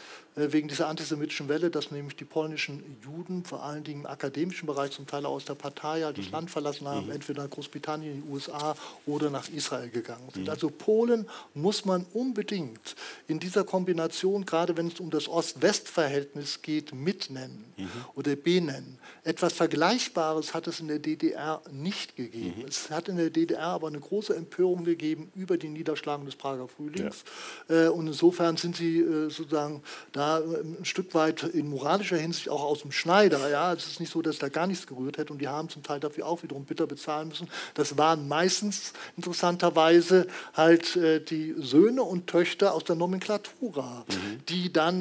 wegen dieser antisemitischen Welle, dass nämlich die polnischen Juden, vor allen Dingen im akademischen Bereich, zum Teil aus der Partei halt das mhm. Land verlassen haben, mhm. entweder nach Großbritannien, in die USA oder nach Israel gegangen sind. Mhm. Also Polen muss man unbedingt in dieser Kombination, gerade wenn es um das Ost-West-Verhältnis geht, mitnennen mhm. oder benennen. Etwas Vergleichbares hat es in der DDR nicht gegeben. Mhm. Es hat in der DDR aber eine große Empörung gegeben über die Niederschlagung des Prager Frühlings. Ja. Äh, und insofern sind sie äh, sozusagen da ein Stück weit in moralischer Hinsicht auch aus dem Schneider. Ja, es ist nicht so, dass da gar nichts gerührt hätte und die haben zum Teil dafür auch wiederum bitter bezahlen müssen. Das waren meistens interessanterweise halt äh, die Söhne und Töchter aus der Nomenklatura, mhm. die dann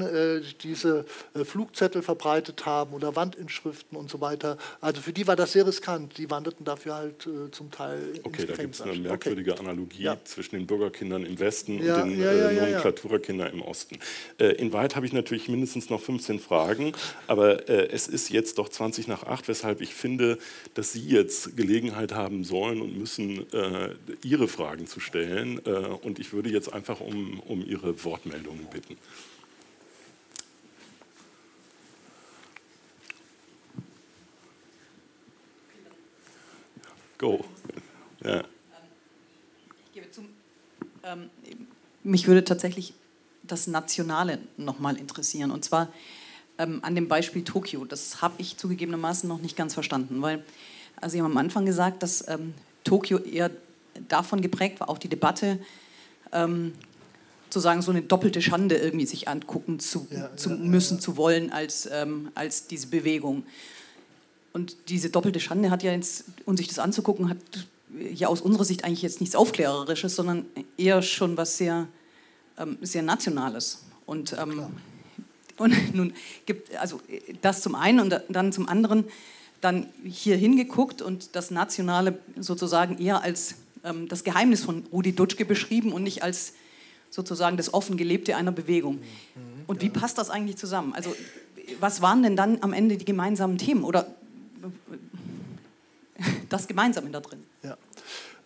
diese Flugzettel verbreitet haben oder Wandinschriften und so weiter. Also für die war das sehr riskant. Die wanderten dafür halt äh, zum Teil Okay, da gibt es eine merkwürdige okay. Analogie ja. zwischen den Bürgerkindern im Westen ja, und den ja, äh, Nomenklaturakindern im Osten. Äh, in Wahrheit habe ich natürlich mindestens noch 15 Fragen, aber äh, es ist jetzt doch 20 nach 8, weshalb ich finde, dass Sie jetzt Gelegenheit haben sollen und müssen, äh, Ihre Fragen zu stellen. Äh, und ich würde jetzt einfach um, um Ihre Wortmeldungen bitten. Go. Ja. Ich gebe zu, ähm, mich würde tatsächlich das Nationale nochmal interessieren. Und zwar ähm, an dem Beispiel Tokio. Das habe ich zugegebenermaßen noch nicht ganz verstanden, weil also Sie haben am Anfang gesagt, dass ähm, Tokio eher davon geprägt war, auch die Debatte, ähm, zu sagen, so eine doppelte Schande irgendwie sich angucken zu, ja, zu ja, müssen, ja, zu wollen als, ähm, als diese Bewegung. Und diese doppelte Schande hat ja jetzt, um sich das anzugucken, hat ja aus unserer Sicht eigentlich jetzt nichts Aufklärerisches, sondern eher schon was sehr, ähm, sehr Nationales. Und, ähm, und nun gibt also das zum einen und dann zum anderen dann hier hingeguckt und das Nationale sozusagen eher als ähm, das Geheimnis von Rudi Dutschke beschrieben und nicht als sozusagen das offen gelebte einer Bewegung. Mhm, und wie passt das eigentlich zusammen? Also was waren denn dann am Ende die gemeinsamen Themen? Oder das Gemeinsame da drin. Ja.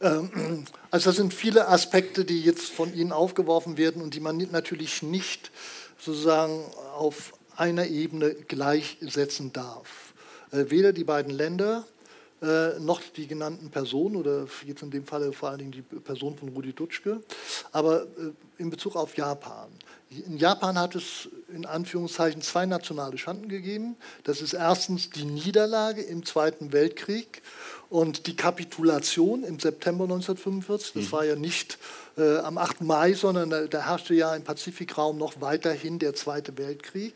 Ähm, also das sind viele Aspekte, die jetzt von Ihnen aufgeworfen werden und die man natürlich nicht sozusagen auf einer Ebene gleichsetzen darf. Äh, weder die beiden Länder äh, noch die genannten Personen oder jetzt in dem Fall vor allen Dingen die Person von Rudi Dutschke, aber äh, in Bezug auf Japan. In Japan hat es in Anführungszeichen zwei nationale Schanden gegeben. Das ist erstens die Niederlage im Zweiten Weltkrieg und die Kapitulation im September 1945. Das mhm. war ja nicht äh, am 8. Mai, sondern da, da, herrschte ja im Pazifikraum noch weiterhin der Zweite Weltkrieg.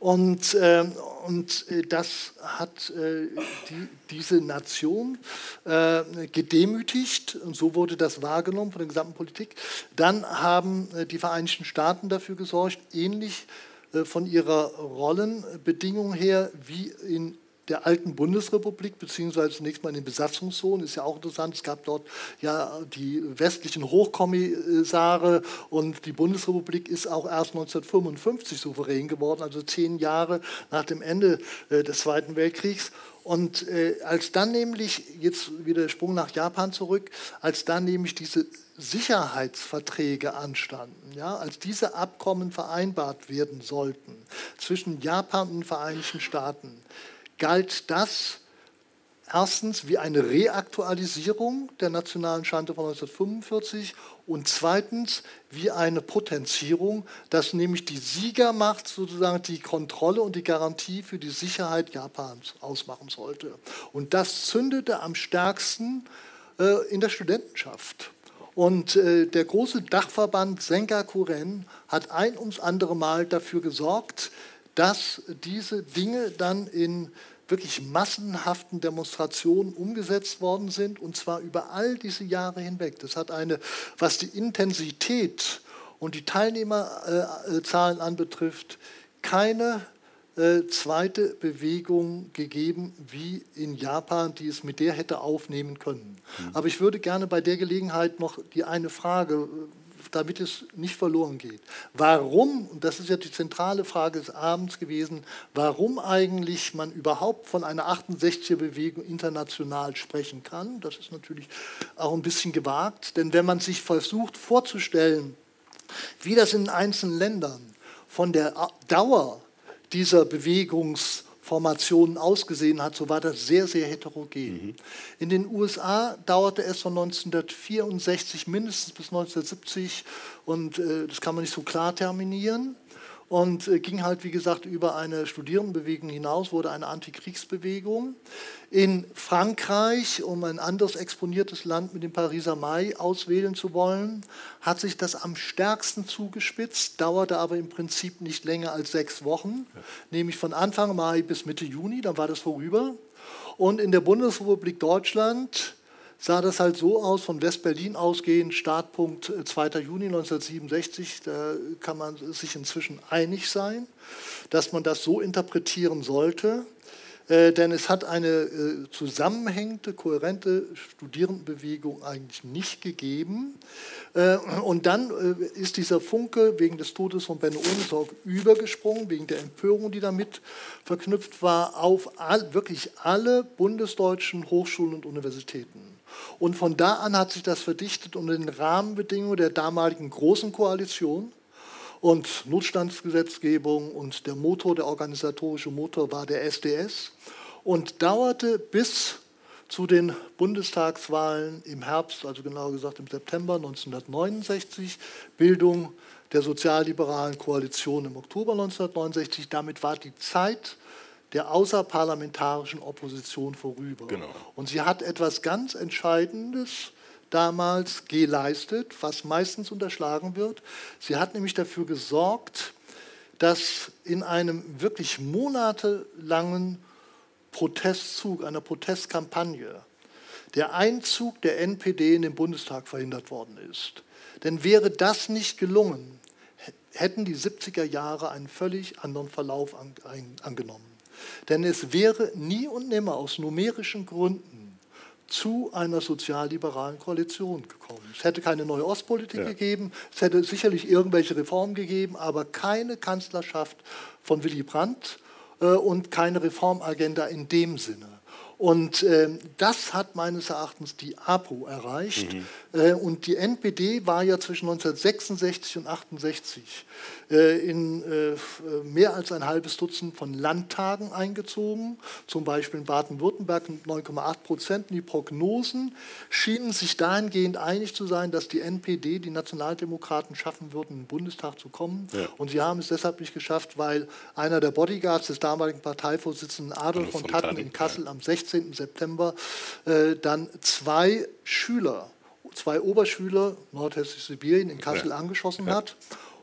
Und, äh, und äh, das hat äh, die, diese Nation äh, gedemütigt und so wurde das wahrgenommen von der gesamten Politik. Dann haben äh, die Vereinigten Staaten dafür gesorgt, ähnlich von ihrer Rollenbedingung her wie in der alten Bundesrepublik, beziehungsweise zunächst mal in den Besatzungszonen, ist ja auch interessant. Es gab dort ja die westlichen Hochkommissare und die Bundesrepublik ist auch erst 1955 souverän geworden, also zehn Jahre nach dem Ende äh, des Zweiten Weltkriegs. Und äh, als dann nämlich, jetzt wieder der Sprung nach Japan zurück, als dann nämlich diese Sicherheitsverträge anstanden, ja, als diese Abkommen vereinbart werden sollten zwischen Japan und den Vereinigten Staaten, galt das erstens wie eine Reaktualisierung der nationalen Schande von 1945 und zweitens wie eine Potenzierung, dass nämlich die Siegermacht sozusagen die Kontrolle und die Garantie für die Sicherheit Japans ausmachen sollte. Und das zündete am stärksten äh, in der Studentenschaft. Und äh, der große Dachverband Sengakuren hat ein ums andere Mal dafür gesorgt, dass diese Dinge dann in wirklich massenhaften Demonstrationen umgesetzt worden sind, und zwar über all diese Jahre hinweg. Das hat eine, was die Intensität und die Teilnehmerzahlen anbetrifft, keine äh, zweite Bewegung gegeben wie in Japan, die es mit der hätte aufnehmen können. Mhm. Aber ich würde gerne bei der Gelegenheit noch die eine Frage damit es nicht verloren geht. Warum, und das ist ja die zentrale Frage des Abends gewesen, warum eigentlich man überhaupt von einer 68er-Bewegung international sprechen kann, das ist natürlich auch ein bisschen gewagt, denn wenn man sich versucht vorzustellen, wie das in einzelnen Ländern von der Dauer dieser Bewegungs- Formationen ausgesehen hat, so war das sehr, sehr heterogen. Mhm. In den USA dauerte es von 1964 mindestens bis 1970 und äh, das kann man nicht so klar terminieren und äh, ging halt, wie gesagt, über eine Studierendenbewegung hinaus, wurde eine Antikriegsbewegung. In Frankreich, um ein anderes exponiertes Land mit dem Pariser Mai auswählen zu wollen, hat sich das am stärksten zugespitzt, dauerte aber im Prinzip nicht länger als sechs Wochen, ja. nämlich von Anfang Mai bis Mitte Juni, dann war das vorüber. Und in der Bundesrepublik Deutschland sah das halt so aus, von West-Berlin ausgehend, Startpunkt 2. Äh, Juni 1967, da kann man sich inzwischen einig sein, dass man das so interpretieren sollte, äh, denn es hat eine äh, zusammenhängende, kohärente Studierendenbewegung eigentlich nicht gegeben. Äh, und dann äh, ist dieser Funke wegen des Todes von Benno Ohnesorg übergesprungen, wegen der Empörung, die damit verknüpft war, auf all, wirklich alle bundesdeutschen Hochschulen und Universitäten. Und von da an hat sich das verdichtet unter den Rahmenbedingungen der damaligen Großen Koalition. Und Notstandsgesetzgebung und der Motor, der organisatorische Motor war der SDS und dauerte bis zu den Bundestagswahlen im Herbst, also genauer gesagt im September 1969, Bildung der sozialliberalen Koalition im Oktober 1969. Damit war die Zeit der außerparlamentarischen Opposition vorüber. Genau. Und sie hat etwas ganz Entscheidendes damals geleistet, was meistens unterschlagen wird. Sie hat nämlich dafür gesorgt, dass in einem wirklich monatelangen Protestzug, einer Protestkampagne, der Einzug der NPD in den Bundestag verhindert worden ist. Denn wäre das nicht gelungen, hätten die 70er Jahre einen völlig anderen Verlauf angenommen. Denn es wäre nie und nimmer aus numerischen Gründen zu einer sozialliberalen Koalition gekommen. Es hätte keine neue Ostpolitik ja. gegeben, es hätte sicherlich irgendwelche Reformen gegeben, aber keine Kanzlerschaft von Willy Brandt äh, und keine Reformagenda in dem Sinne. Und äh, das hat meines Erachtens die APO erreicht. Mhm. Äh, und die NPD war ja zwischen 1966 und 68 äh, in äh, mehr als ein halbes Dutzend von Landtagen eingezogen, zum Beispiel in Baden-Württemberg mit 9,8 Prozent. Die Prognosen schienen sich dahingehend einig zu sein, dass die NPD, die Nationaldemokraten, schaffen würden, in den Bundestag zu kommen. Ja. Und sie haben es deshalb nicht geschafft, weil einer der Bodyguards des damaligen Parteivorsitzenden Adolf von Tatten in Kassel am 16 16. September äh, dann zwei Schüler, zwei Oberschüler Nordhessisch-Sibirien in Kassel ja. angeschossen ja. hat.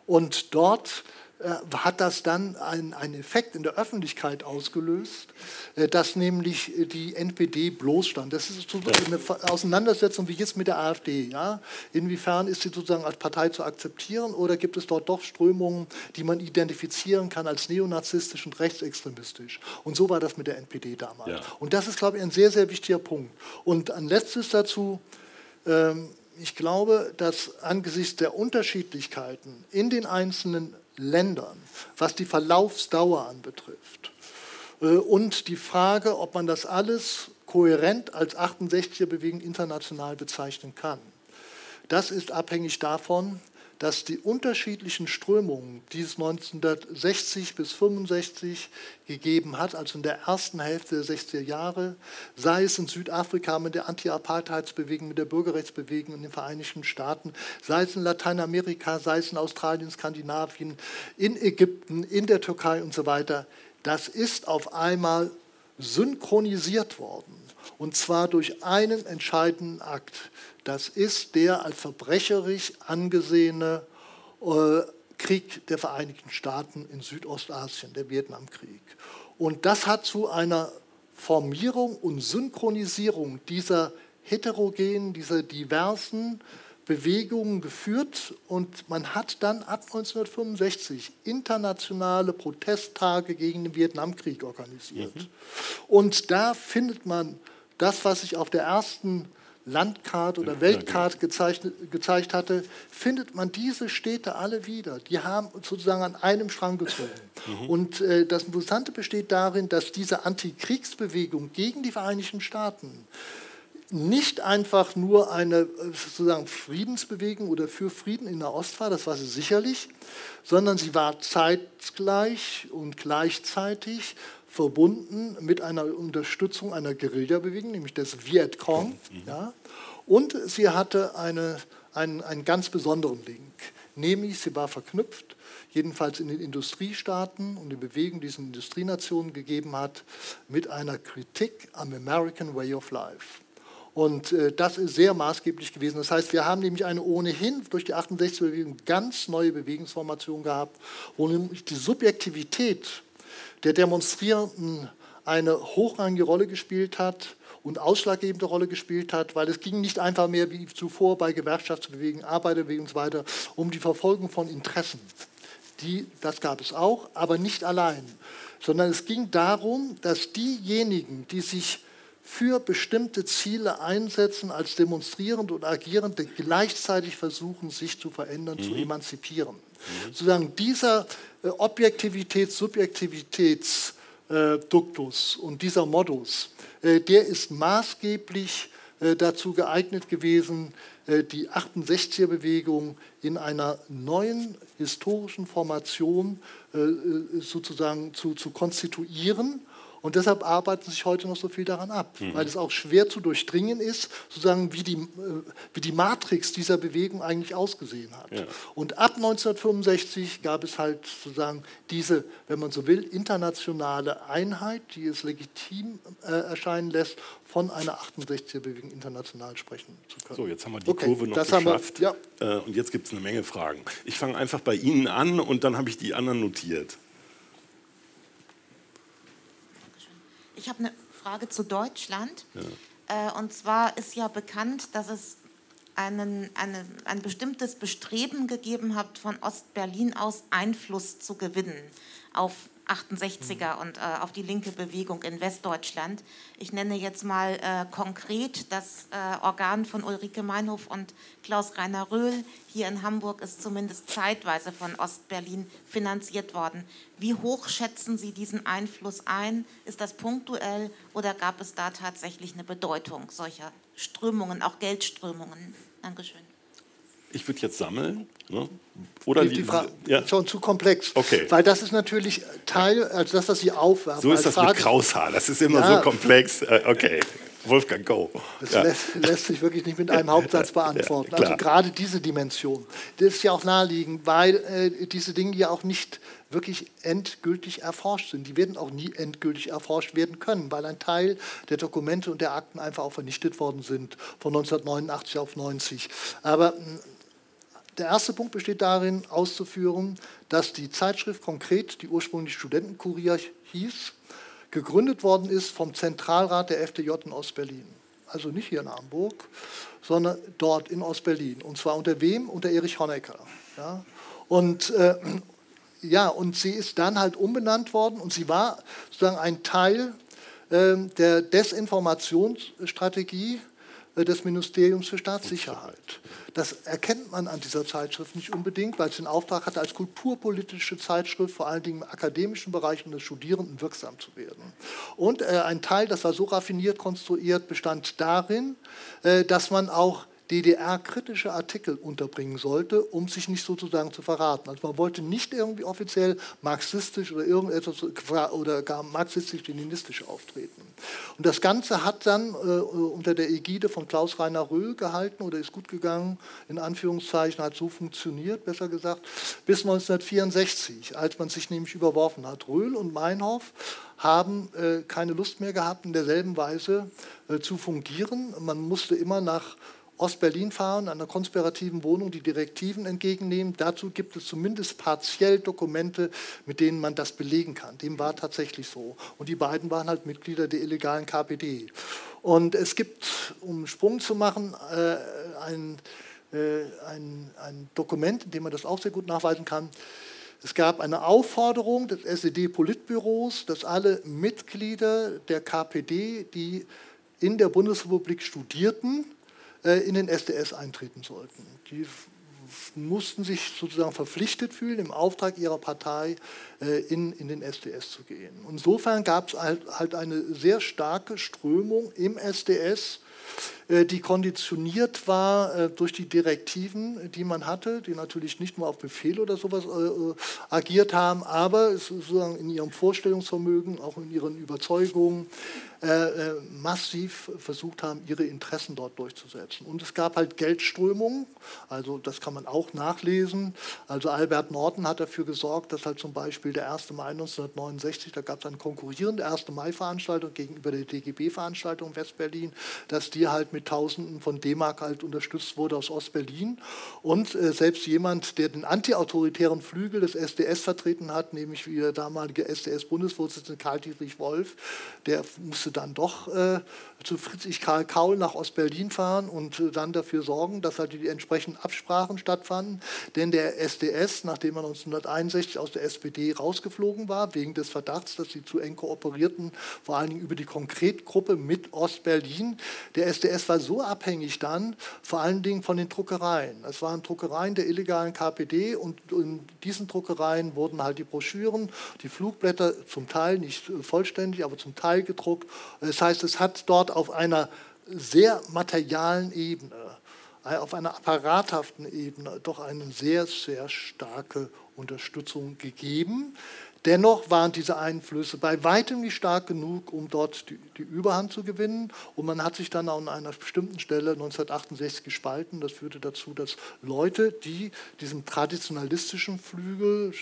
Und dort äh, hat das dann einen Effekt in der Öffentlichkeit ausgelöst, äh, dass nämlich die NPD bloßstand. Das ist eine Auseinandersetzung wie jetzt mit der AfD. Ja? Inwiefern ist sie sozusagen als Partei zu akzeptieren oder gibt es dort doch Strömungen, die man identifizieren kann als neonazistisch und rechtsextremistisch? Und so war das mit der NPD damals. Ja. Und das ist, glaube ich, ein sehr, sehr wichtiger Punkt. Und ein letztes dazu. Ähm, ich glaube, dass angesichts der Unterschiedlichkeiten in den einzelnen Ländern, was die Verlaufsdauer anbetrifft. Äh, und die Frage, ob man das alles kohärent als 68er-Bewegung international bezeichnen kann. Das ist abhängig davon, dass die unterschiedlichen Strömungen, die es 1960 bis 65 gegeben hat, also in der ersten Hälfte der 60er Jahre, sei es in Südafrika mit der Anti-Apartheidsbewegung, mit der Bürgerrechtsbewegung in den Vereinigten Staaten, sei es in Lateinamerika, sei es in Australien, Skandinavien, in Ägypten, in der Türkei und so weiter, das ist auf einmal synchronisiert worden. Und zwar durch einen entscheidenden Akt. Das ist der als verbrecherisch angesehene äh, Krieg der Vereinigten Staaten in Südostasien, der Vietnamkrieg. Und das hat zu einer Formierung und Synchronisierung dieser heterogenen, dieser diversen Bewegungen geführt und man hat dann ab 1965 internationale Protesttage gegen den Vietnamkrieg organisiert. Mhm. Und da findet man das, was ich auf der ersten Landkarte oder Weltkarte gezeigt, gezeigt hatte, findet man diese Städte alle wieder. Die haben sozusagen an einem Strang gezogen. Mhm. Und äh, das Interessante besteht darin, dass diese Antikriegsbewegung gegen die Vereinigten Staaten nicht einfach nur eine äh, sozusagen Friedensbewegung oder für Frieden in der Ost war, das war sie sicherlich, sondern sie war zeitgleich und gleichzeitig verbunden mit einer Unterstützung einer Guerillabewegung, nämlich des Vietcong. Mhm. Ja, und sie hatte eine, einen, einen ganz besonderen Link, nämlich sie war verknüpft, jedenfalls in den Industriestaaten und die Bewegung, die es in Industrienationen gegeben hat, mit einer Kritik am American Way of Life. Und äh, das ist sehr maßgeblich gewesen. Das heißt, wir haben nämlich eine ohnehin durch die 68er-Bewegung ganz neue Bewegungsformation gehabt, wo nämlich die Subjektivität der Demonstrierenden eine hochrangige Rolle gespielt hat und ausschlaggebende Rolle gespielt hat, weil es ging nicht einfach mehr wie zuvor bei Gewerkschaftsbewegungen, Arbeiterbewegungen und so weiter um die Verfolgung von Interessen. Die, das gab es auch, aber nicht allein, sondern es ging darum, dass diejenigen, die sich für bestimmte Ziele einsetzen als demonstrierende und agierende, gleichzeitig versuchen, sich zu verändern, mhm. zu emanzipieren. Mhm. Sozusagen dieser äh, Objektivitäts-, Subjektivitätsduktus äh, und dieser Modus, äh, der ist maßgeblich dazu geeignet gewesen, die 68er-Bewegung in einer neuen historischen Formation sozusagen zu, zu konstituieren und deshalb arbeiten sich heute noch so viel daran ab, mhm. weil es auch schwer zu durchdringen ist, sozusagen wie die, äh, wie die Matrix dieser Bewegung eigentlich ausgesehen hat. Ja. Und ab 1965 gab es halt sozusagen diese, wenn man so will, internationale Einheit, die es legitim äh, erscheinen lässt, von einer 68er-Bewegung international sprechen zu können. So, jetzt haben wir die okay, Kurve noch geschafft. Wir, ja. Äh, und jetzt gibt es eine Menge Fragen. Ich fange einfach bei Ihnen an und dann habe ich die anderen notiert. Ich habe eine Frage zu Deutschland. Ja. Äh, und zwar ist ja bekannt, dass es einen, eine, ein bestimmtes Bestreben gegeben hat, von Ostberlin aus Einfluss zu gewinnen auf 68er und äh, auf die linke Bewegung in Westdeutschland. Ich nenne jetzt mal äh, konkret das äh, Organ von Ulrike Meinhof und Klaus-Rainer Röhl. Hier in Hamburg ist zumindest zeitweise von Ostberlin finanziert worden. Wie hoch schätzen Sie diesen Einfluss ein? Ist das punktuell oder gab es da tatsächlich eine Bedeutung solcher Strömungen, auch Geldströmungen? Dankeschön. Ich würde jetzt sammeln. Ne? Oder die, die Frage ja. schon zu komplex. Okay. Weil das ist natürlich Teil, also das, was Sie aufwerfen. So ist das Frage. mit Kraushaar. Das ist immer ja. so komplex. Äh, okay. Wolfgang, go. Das ja. lässt, lässt, sich wirklich nicht mit einem Hauptsatz beantworten. Also gerade diese Dimension. Das ist ja auch naheliegend, weil äh, diese Dinge ja auch nicht wirklich endgültig erforscht sind. Die werden auch nie endgültig erforscht werden können, weil ein Teil der Dokumente und der Akten einfach auch vernichtet worden sind, von 1989 auf 90. Aber der erste Punkt besteht darin, auszuführen, dass die Zeitschrift konkret, die ursprünglich Studentenkurier hieß, gegründet worden ist vom Zentralrat der FDJ in Ostberlin. Also nicht hier in Hamburg, sondern dort in Ostberlin. Und zwar unter wem? Unter Erich Honecker. Ja? Und, äh, ja, und sie ist dann halt umbenannt worden und sie war sozusagen ein Teil äh, der Desinformationsstrategie des Ministeriums für Staatssicherheit. Das erkennt man an dieser Zeitschrift nicht unbedingt, weil es den Auftrag hatte, als kulturpolitische Zeitschrift vor allen Dingen im akademischen Bereich und des Studierenden wirksam zu werden. Und äh, ein Teil, das war so raffiniert konstruiert, bestand darin, äh, dass man auch DDR-kritische Artikel unterbringen sollte, um sich nicht sozusagen zu verraten. Also man wollte nicht irgendwie offiziell marxistisch oder irgendetwas oder gar marxistisch-leninistisch auftreten. Und das Ganze hat dann äh, unter der Ägide von Klaus-Rainer Röhl gehalten oder ist gut gegangen, in Anführungszeichen, hat so funktioniert, besser gesagt, bis 1964, als man sich nämlich überworfen hat. Röhl und Meinhof haben äh, keine Lust mehr gehabt, in derselben Weise äh, zu fungieren. Man musste immer nach Ostberlin fahren, einer konspirativen Wohnung die Direktiven entgegennehmen. Dazu gibt es zumindest partiell Dokumente, mit denen man das belegen kann. Dem war tatsächlich so. Und die beiden waren halt Mitglieder der illegalen KPD. Und es gibt, um einen Sprung zu machen, äh, ein, äh, ein, ein Dokument, in dem man das auch sehr gut nachweisen kann. Es gab eine Aufforderung des SED-Politbüros, dass alle Mitglieder der KPD, die in der Bundesrepublik studierten, in den SDS eintreten sollten. Die mussten sich sozusagen verpflichtet fühlen, im Auftrag ihrer Partei äh, in, in den SDS zu gehen. Insofern gab es halt, halt eine sehr starke Strömung im SDS, äh, die konditioniert war durch die Direktiven, die man hatte, die natürlich nicht nur auf Befehl oder sowas agiert haben, aber sozusagen in ihrem Vorstellungsvermögen, auch in ihren Überzeugungen, äh, äh, massiv versucht haben, ihre Interessen dort durchzusetzen. Und es gab halt Geldströmungen, also das kann man auch nachlesen. Also Albert Norton hat dafür gesorgt, dass halt zum Beispiel der 1. Mai 1969, da gab es eine konkurrierende 1. Mai-Veranstaltung gegenüber der DGB-Veranstaltung in Westberlin, dass die halt mit Tausenden von D-Mark halt unterstützt wurde aus Ostberlin. Und äh, selbst jemand, der den antiautoritären Flügel des SDS vertreten hat, nämlich wie der damalige SDS-Bundesvorsitzende Karl-Dietrich Wolf, der musste dann doch äh, zu Friedrich Karl Kaul nach Ostberlin fahren und äh, dann dafür sorgen, dass halt die entsprechenden Absprachen stattfanden. Denn der SDS, nachdem er 1961 aus der SPD rausgeflogen war, wegen des Verdachts, dass sie zu eng kooperierten, vor allen Dingen über die Konkretgruppe mit Ostberlin, der SDS war so abhängig dann, vor allen Dingen von den Druckereien. Es waren Druckereien der illegalen KPD und in diesen Druckereien wurden halt die Broschüren, die Flugblätter zum Teil nicht vollständig, aber zum Teil gedruckt. Das heißt, es hat dort auf einer sehr materialen Ebene, äh, auf einer apparathaften Ebene doch eine sehr, sehr starke Unterstützung gegeben. Dennoch waren diese Einflüsse bei weitem nicht stark genug, um dort die, die, Überhand zu gewinnen. Und man hat sich dann an einer bestimmten Stelle 1968 gespalten. Das führte dazu, dass Leute, die diesem traditionalistischen Flügel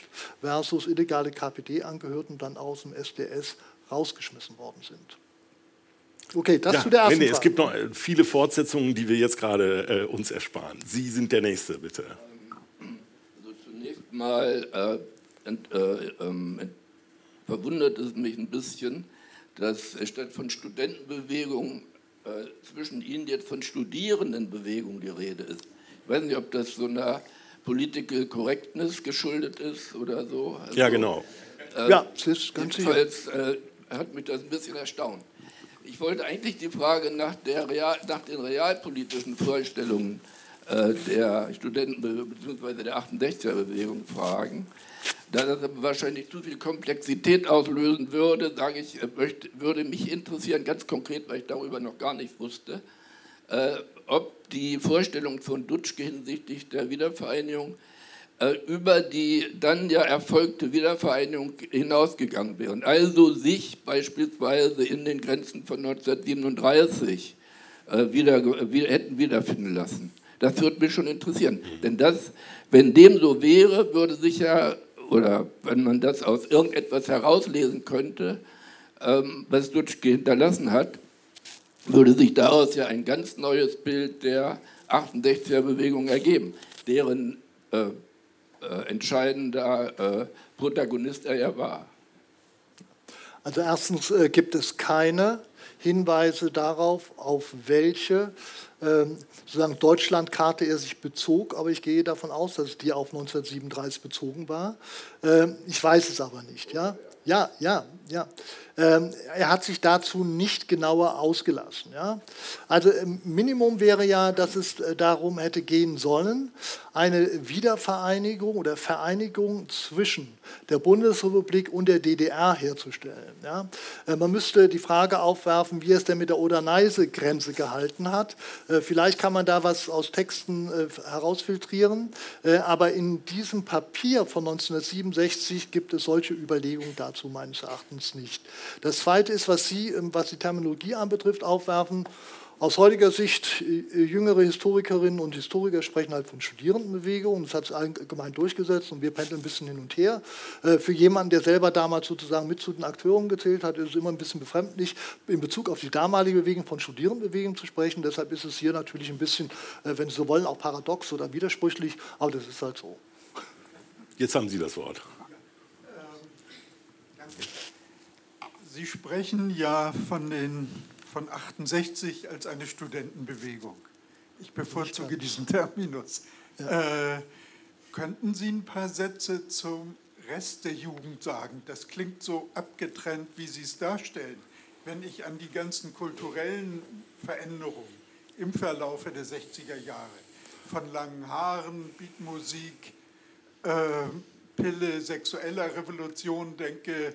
versus illegale KPD angehörten, dann aus dem SDS rausgeschmissen worden sind. Okay, das ja, zu der ersten nee, nee, Es gibt noch äh, viele Fortsetzungen, die wir jetzt gerade äh, uns ersparen. Sie sind der Nächste, bitte. Also zunächst mal äh, ent, äh, ähm, verwundert es mich ein bisschen, dass statt von Studentenbewegung äh, zwischen Ihnen jetzt von Studierendenbewegung die Rede ist. Ich weiß nicht, ob das so einer Political Correctness geschuldet ist oder so. Also, ja, genau. Äh, ja, das ist ganz sicher. Äh, hat mich das ein bisschen erstaunt. Ich wollte eigentlich die Frage nach, der Real, nach den realpolitischen Vorstellungen äh, der Studenten bzw. der 68er-Bewegung fragen. Da das wahrscheinlich zu viel Komplexität auslösen würde, sage ich, äh, möchte, würde mich interessieren, ganz konkret, weil ich darüber noch gar nicht wusste, äh, ob die Vorstellung von Dutschke hinsichtlich der Wiedervereinigung äh, über die dann ja erfolgte Wiedervereinigung hinausgegangen wären. Also sich beispielsweise in den Grenzen von 1937 äh, wieder, wieder, hätten wiederfinden lassen. Das würde mich schon interessieren. Denn das, wenn dem so wäre, würde sich ja, oder wenn man das aus irgendetwas herauslesen könnte, ähm, was Dutschke hinterlassen hat, würde sich daraus ja ein ganz neues Bild der 68er-Bewegung ergeben, deren äh, äh, entscheidender äh, Protagonist er ja war. Also erstens äh, gibt es keine Hinweise darauf, auf welche ähm, sozusagen Deutschlandkarte er sich bezog, aber ich gehe davon aus, dass die auf 1937 bezogen war. Ähm, ich weiß es aber nicht. Ja, ja, ja, ja. Ähm, er hat sich dazu nicht genauer ausgelassen. Ja? Also Minimum wäre ja, dass es äh, darum hätte gehen sollen, eine Wiedervereinigung oder Vereinigung zwischen der Bundesrepublik und der DDR herzustellen. Ja? Äh, man müsste die Frage aufwerfen, wie es denn mit der Oder-Neiße-Grenze gehalten hat. Äh, vielleicht kann man da was aus Texten herausfiltrieren, aber in diesem Papier von 1967 gibt es solche Überlegungen dazu meines Erachtens nicht. Das Zweite ist, was Sie, ähm, was die Terminologie anbetrifft, aufwerfen. Aus heutiger Sicht, äh, jüngere Historikerinnen und Historiker sprechen halt von Studierendenbewegungen. Das hat sich allgemein durchgesetzt und wir pendeln ein bisschen hin und her. Äh, für jemanden, der selber damals sozusagen mit zu den Akteuren gezählt hat, ist es immer ein bisschen befremdlich, in Bezug auf die damalige Bewegung von Studierendenbewegungen zu sprechen. Deshalb ist es hier natürlich ein bisschen, äh, wenn Sie so wollen, auch paradox oder widersprüchlich, aber das ist halt so. Jetzt haben Sie das Wort. Sie sprechen ja von, den, von 68 als eine Studentenbewegung. Ich bevorzuge diesen Terminus. Ja. Äh, könnten Sie ein paar Sätze zum Rest der Jugend sagen? Das klingt so abgetrennt, wie Sie es darstellen. Wenn ich an die ganzen kulturellen Veränderungen im Verlaufe der 60er Jahre von langen Haaren, Beatmusik, äh, Pille, sexueller Revolution denke,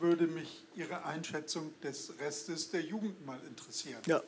würde mich Ihre Einschätzung des Restes der Jugend mal interessieren. Ja.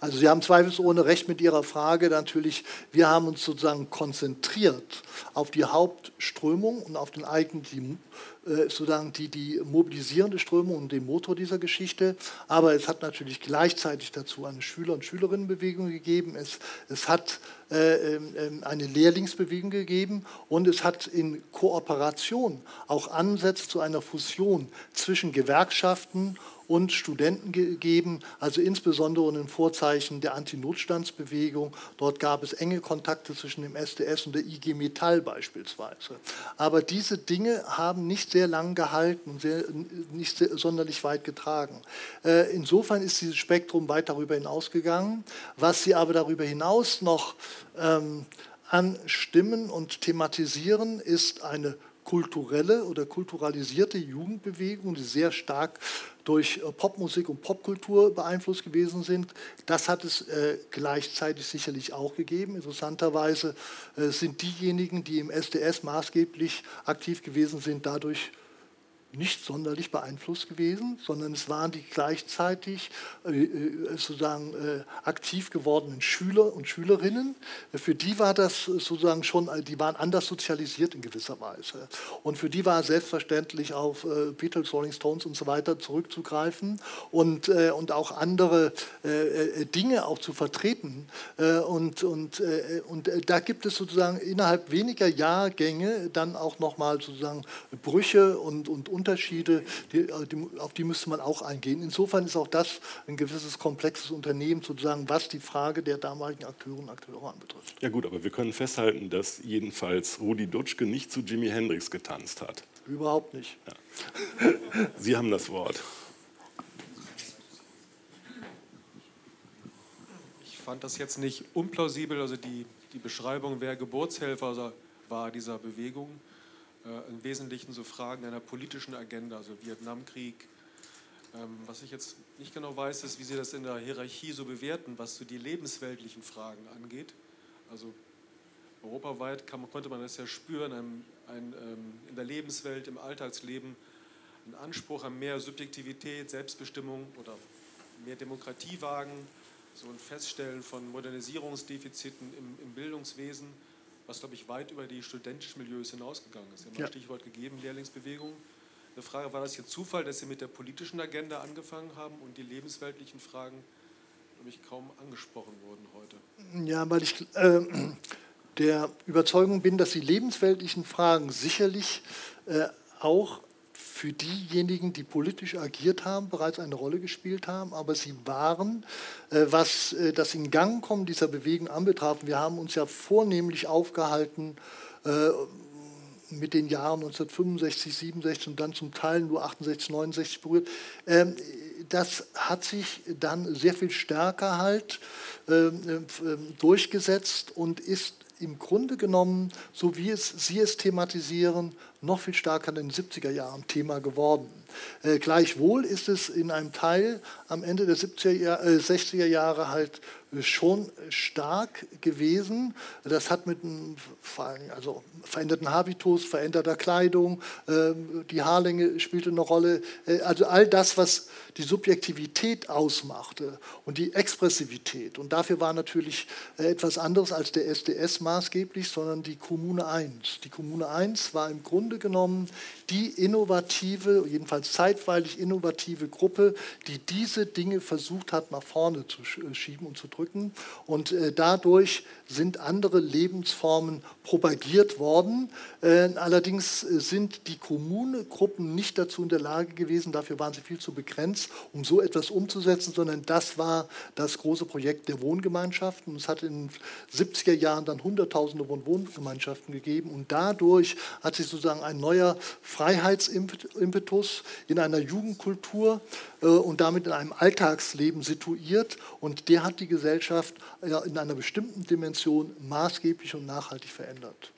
Also Sie haben zweifelsohne recht mit Ihrer Frage. Natürlich, wir haben uns sozusagen konzentriert auf die Hauptströmung und auf den eigentlichen äh, sozusagen die, die mobilisierende Strömung und den Motor dieser Geschichte. Aber es hat natürlich gleichzeitig dazu eine Schüler- und Schülerinnenbewegung gegeben. Es, es hat äh, äh, eine Lehrlingsbewegung gegeben und es hat in Kooperation auch Ansätze zu einer Fusion zwischen Gewerkschaften und Studenten gegeben, also insbesondere in den Vorzeichen der Antinotstandsbewegung. Dort gab es enge Kontakte zwischen dem SDS und der IG Metall beispielsweise. Aber diese Dinge haben nicht sehr lang gehalten und sehr, nicht sehr, sonderlich weit getragen. Äh, insofern ist dieses Spektrum weit darüber hinausgegangen. Was sie aber darüber hinaus noch ähm, anstimmen und thematisieren, ist eine kulturelle oder kulturalisierte Jugendbewegung, die sehr stark durch äh, Popmusik und Popkultur beeinflusst gewesen sind. Das hat es äh, gleichzeitig sicherlich auch gegeben. Interessanterweise äh, sind diejenigen, die im SDS maßgeblich aktiv gewesen sind, dadurch nicht sonderlich beeinflusst gewesen, sondern es waren die gleichzeitig äh, äh, sozusagen äh, aktiv gewordenen Schüler und Schülerinnen. Für die war das sozusagen schon, die waren anders sozialisiert in gewisser Weise. Und für die war selbstverständlich auf Beatles, Rolling Stones und so weiter zurückzugreifen und, und auch andere Dinge auch zu vertreten. und und, und da gibt es sozusagen innerhalb weniger Jahrgänge dann auch nochmal sozusagen Brüche und, und Unterschiede, die, die, auf die müsste man auch eingehen. Insofern ist auch das ein gewisses komplexes Unternehmen, sozusagen, was die Frage der damaligen Akteurinnen und Akteure anbetrifft. Ja gut, aber wir können festhalten, dass jedenfalls Rudi Dutschke nicht zu Jimi Hendrix getanzt hat. Überhaupt nicht. Ja. Sie haben das Wort. Ich fand das jetzt nicht unplausibel, also die, die Beschreibung, wer Geburtshelfer war dieser Bewegung. Äh, im Wesentlichen so Fragen einer politischen Agenda, also Vietnamkrieg. Ähm, was ich jetzt nicht genau weiß, ist, wie Sie das in der Hierarchie so bewerten, was so die lebensweltlichen Fragen angeht. Also europaweit kann, konnte man das ja spüren, ein, ein, ähm, in der Lebenswelt, im Alltagsleben, ein Anspruch an mehr Subjektivität, Selbstbestimmung oder mehr Demokratie wagen, so ein Feststellen von Modernisierungsdefiziten im, im Bildungswesen, was, glaube ich, weit über die studentischen Milieus hinausgegangen ist. Sie haben ja. ein Stichwort gegeben, Lehrlingsbewegung. Eine Frage, war das jetzt Zufall, dass Sie mit der politischen Agenda angefangen haben und die lebensweltlichen Fragen, glaube ich, kaum angesprochen wurden heute? Ja, weil ich äh, der Überzeugung bin, dass die lebensweltlichen Fragen sicherlich äh, auch für diejenigen, die politisch agiert haben, bereits eine Rolle gespielt haben, aber sie waren, äh, was äh, das in Gang kommen dieser Bewegung anbetraf, wir haben uns ja vornehmlich aufgehalten äh, mit den Jahren 1965, 67 und dann zum Teil nur 68, 69 berührt. Ähm, das hat sich dann sehr viel stärker halt ähm, durchgesetzt und ist im Grunde genommen, so wie es Sie es thematisieren, noch viel stärker in den 70er Jahren Thema geworden. Äh, gleichwohl ist es in einem Teil am Ende der 70er, äh, 60er Jahre halt schon stark gewesen. Das hat mit einem also veränderten Habitus, veränderter Kleidung, äh, die Haarlänge spielte eine Rolle. Äh, also all das, was die Subjektivität ausmachte und die Expressivität. Und dafür war natürlich äh, etwas anderes als der SDS maßgeblich, sondern die Kommune 1. Die Kommune 1 war im Grunde genommen die innovative, jedenfalls zeitweilig innovative Gruppe, die diese Dinge versucht hat, nach vorne zu schieben und zu drücken. Und äh, dadurch sind andere Lebensformen propagiert worden. Äh, allerdings äh, sind die Kommunegruppen nicht dazu in der Lage gewesen, dafür waren sie viel zu begrenzt, um so etwas umzusetzen, sondern das war das große Projekt der Wohngemeinschaften. Es hat in den 70er Jahren dann Hunderttausende von Wohngemeinschaften gegeben und dadurch hat sich sozusagen ein neuer Freiheitsimpetus in einer Jugendkultur äh, und damit in einem Alltagsleben situiert und der hat die Gesellschaft in einer bestimmten Dimension maßgeblich und nachhaltig verändert.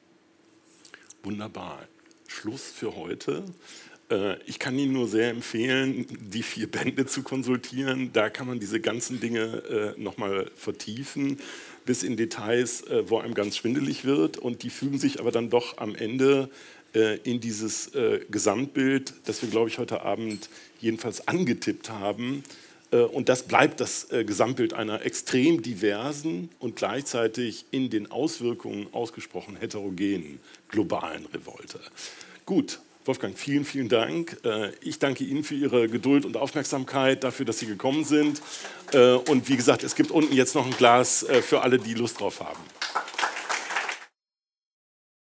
Wunderbar. Schluss für heute. Äh, ich kann Ihnen nur sehr empfehlen, die vier Bände zu konsultieren. Da kann man diese ganzen Dinge äh, nochmal vertiefen, bis in Details, äh, wo einem ganz schwindelig wird. Und die fügen sich aber dann doch am Ende in dieses Gesamtbild, das wir, glaube ich, heute Abend jedenfalls angetippt haben. Und das bleibt das Gesamtbild einer extrem diversen und gleichzeitig in den Auswirkungen ausgesprochen heterogenen globalen Revolte. Gut, Wolfgang, vielen, vielen Dank. Äh, ich danke Ihnen für Ihre Geduld und Aufmerksamkeit, dafür, dass Sie gekommen sind. Äh, und wie gesagt, es gibt unten jetzt noch ein Glas äh, für alle, die Lust drauf haben.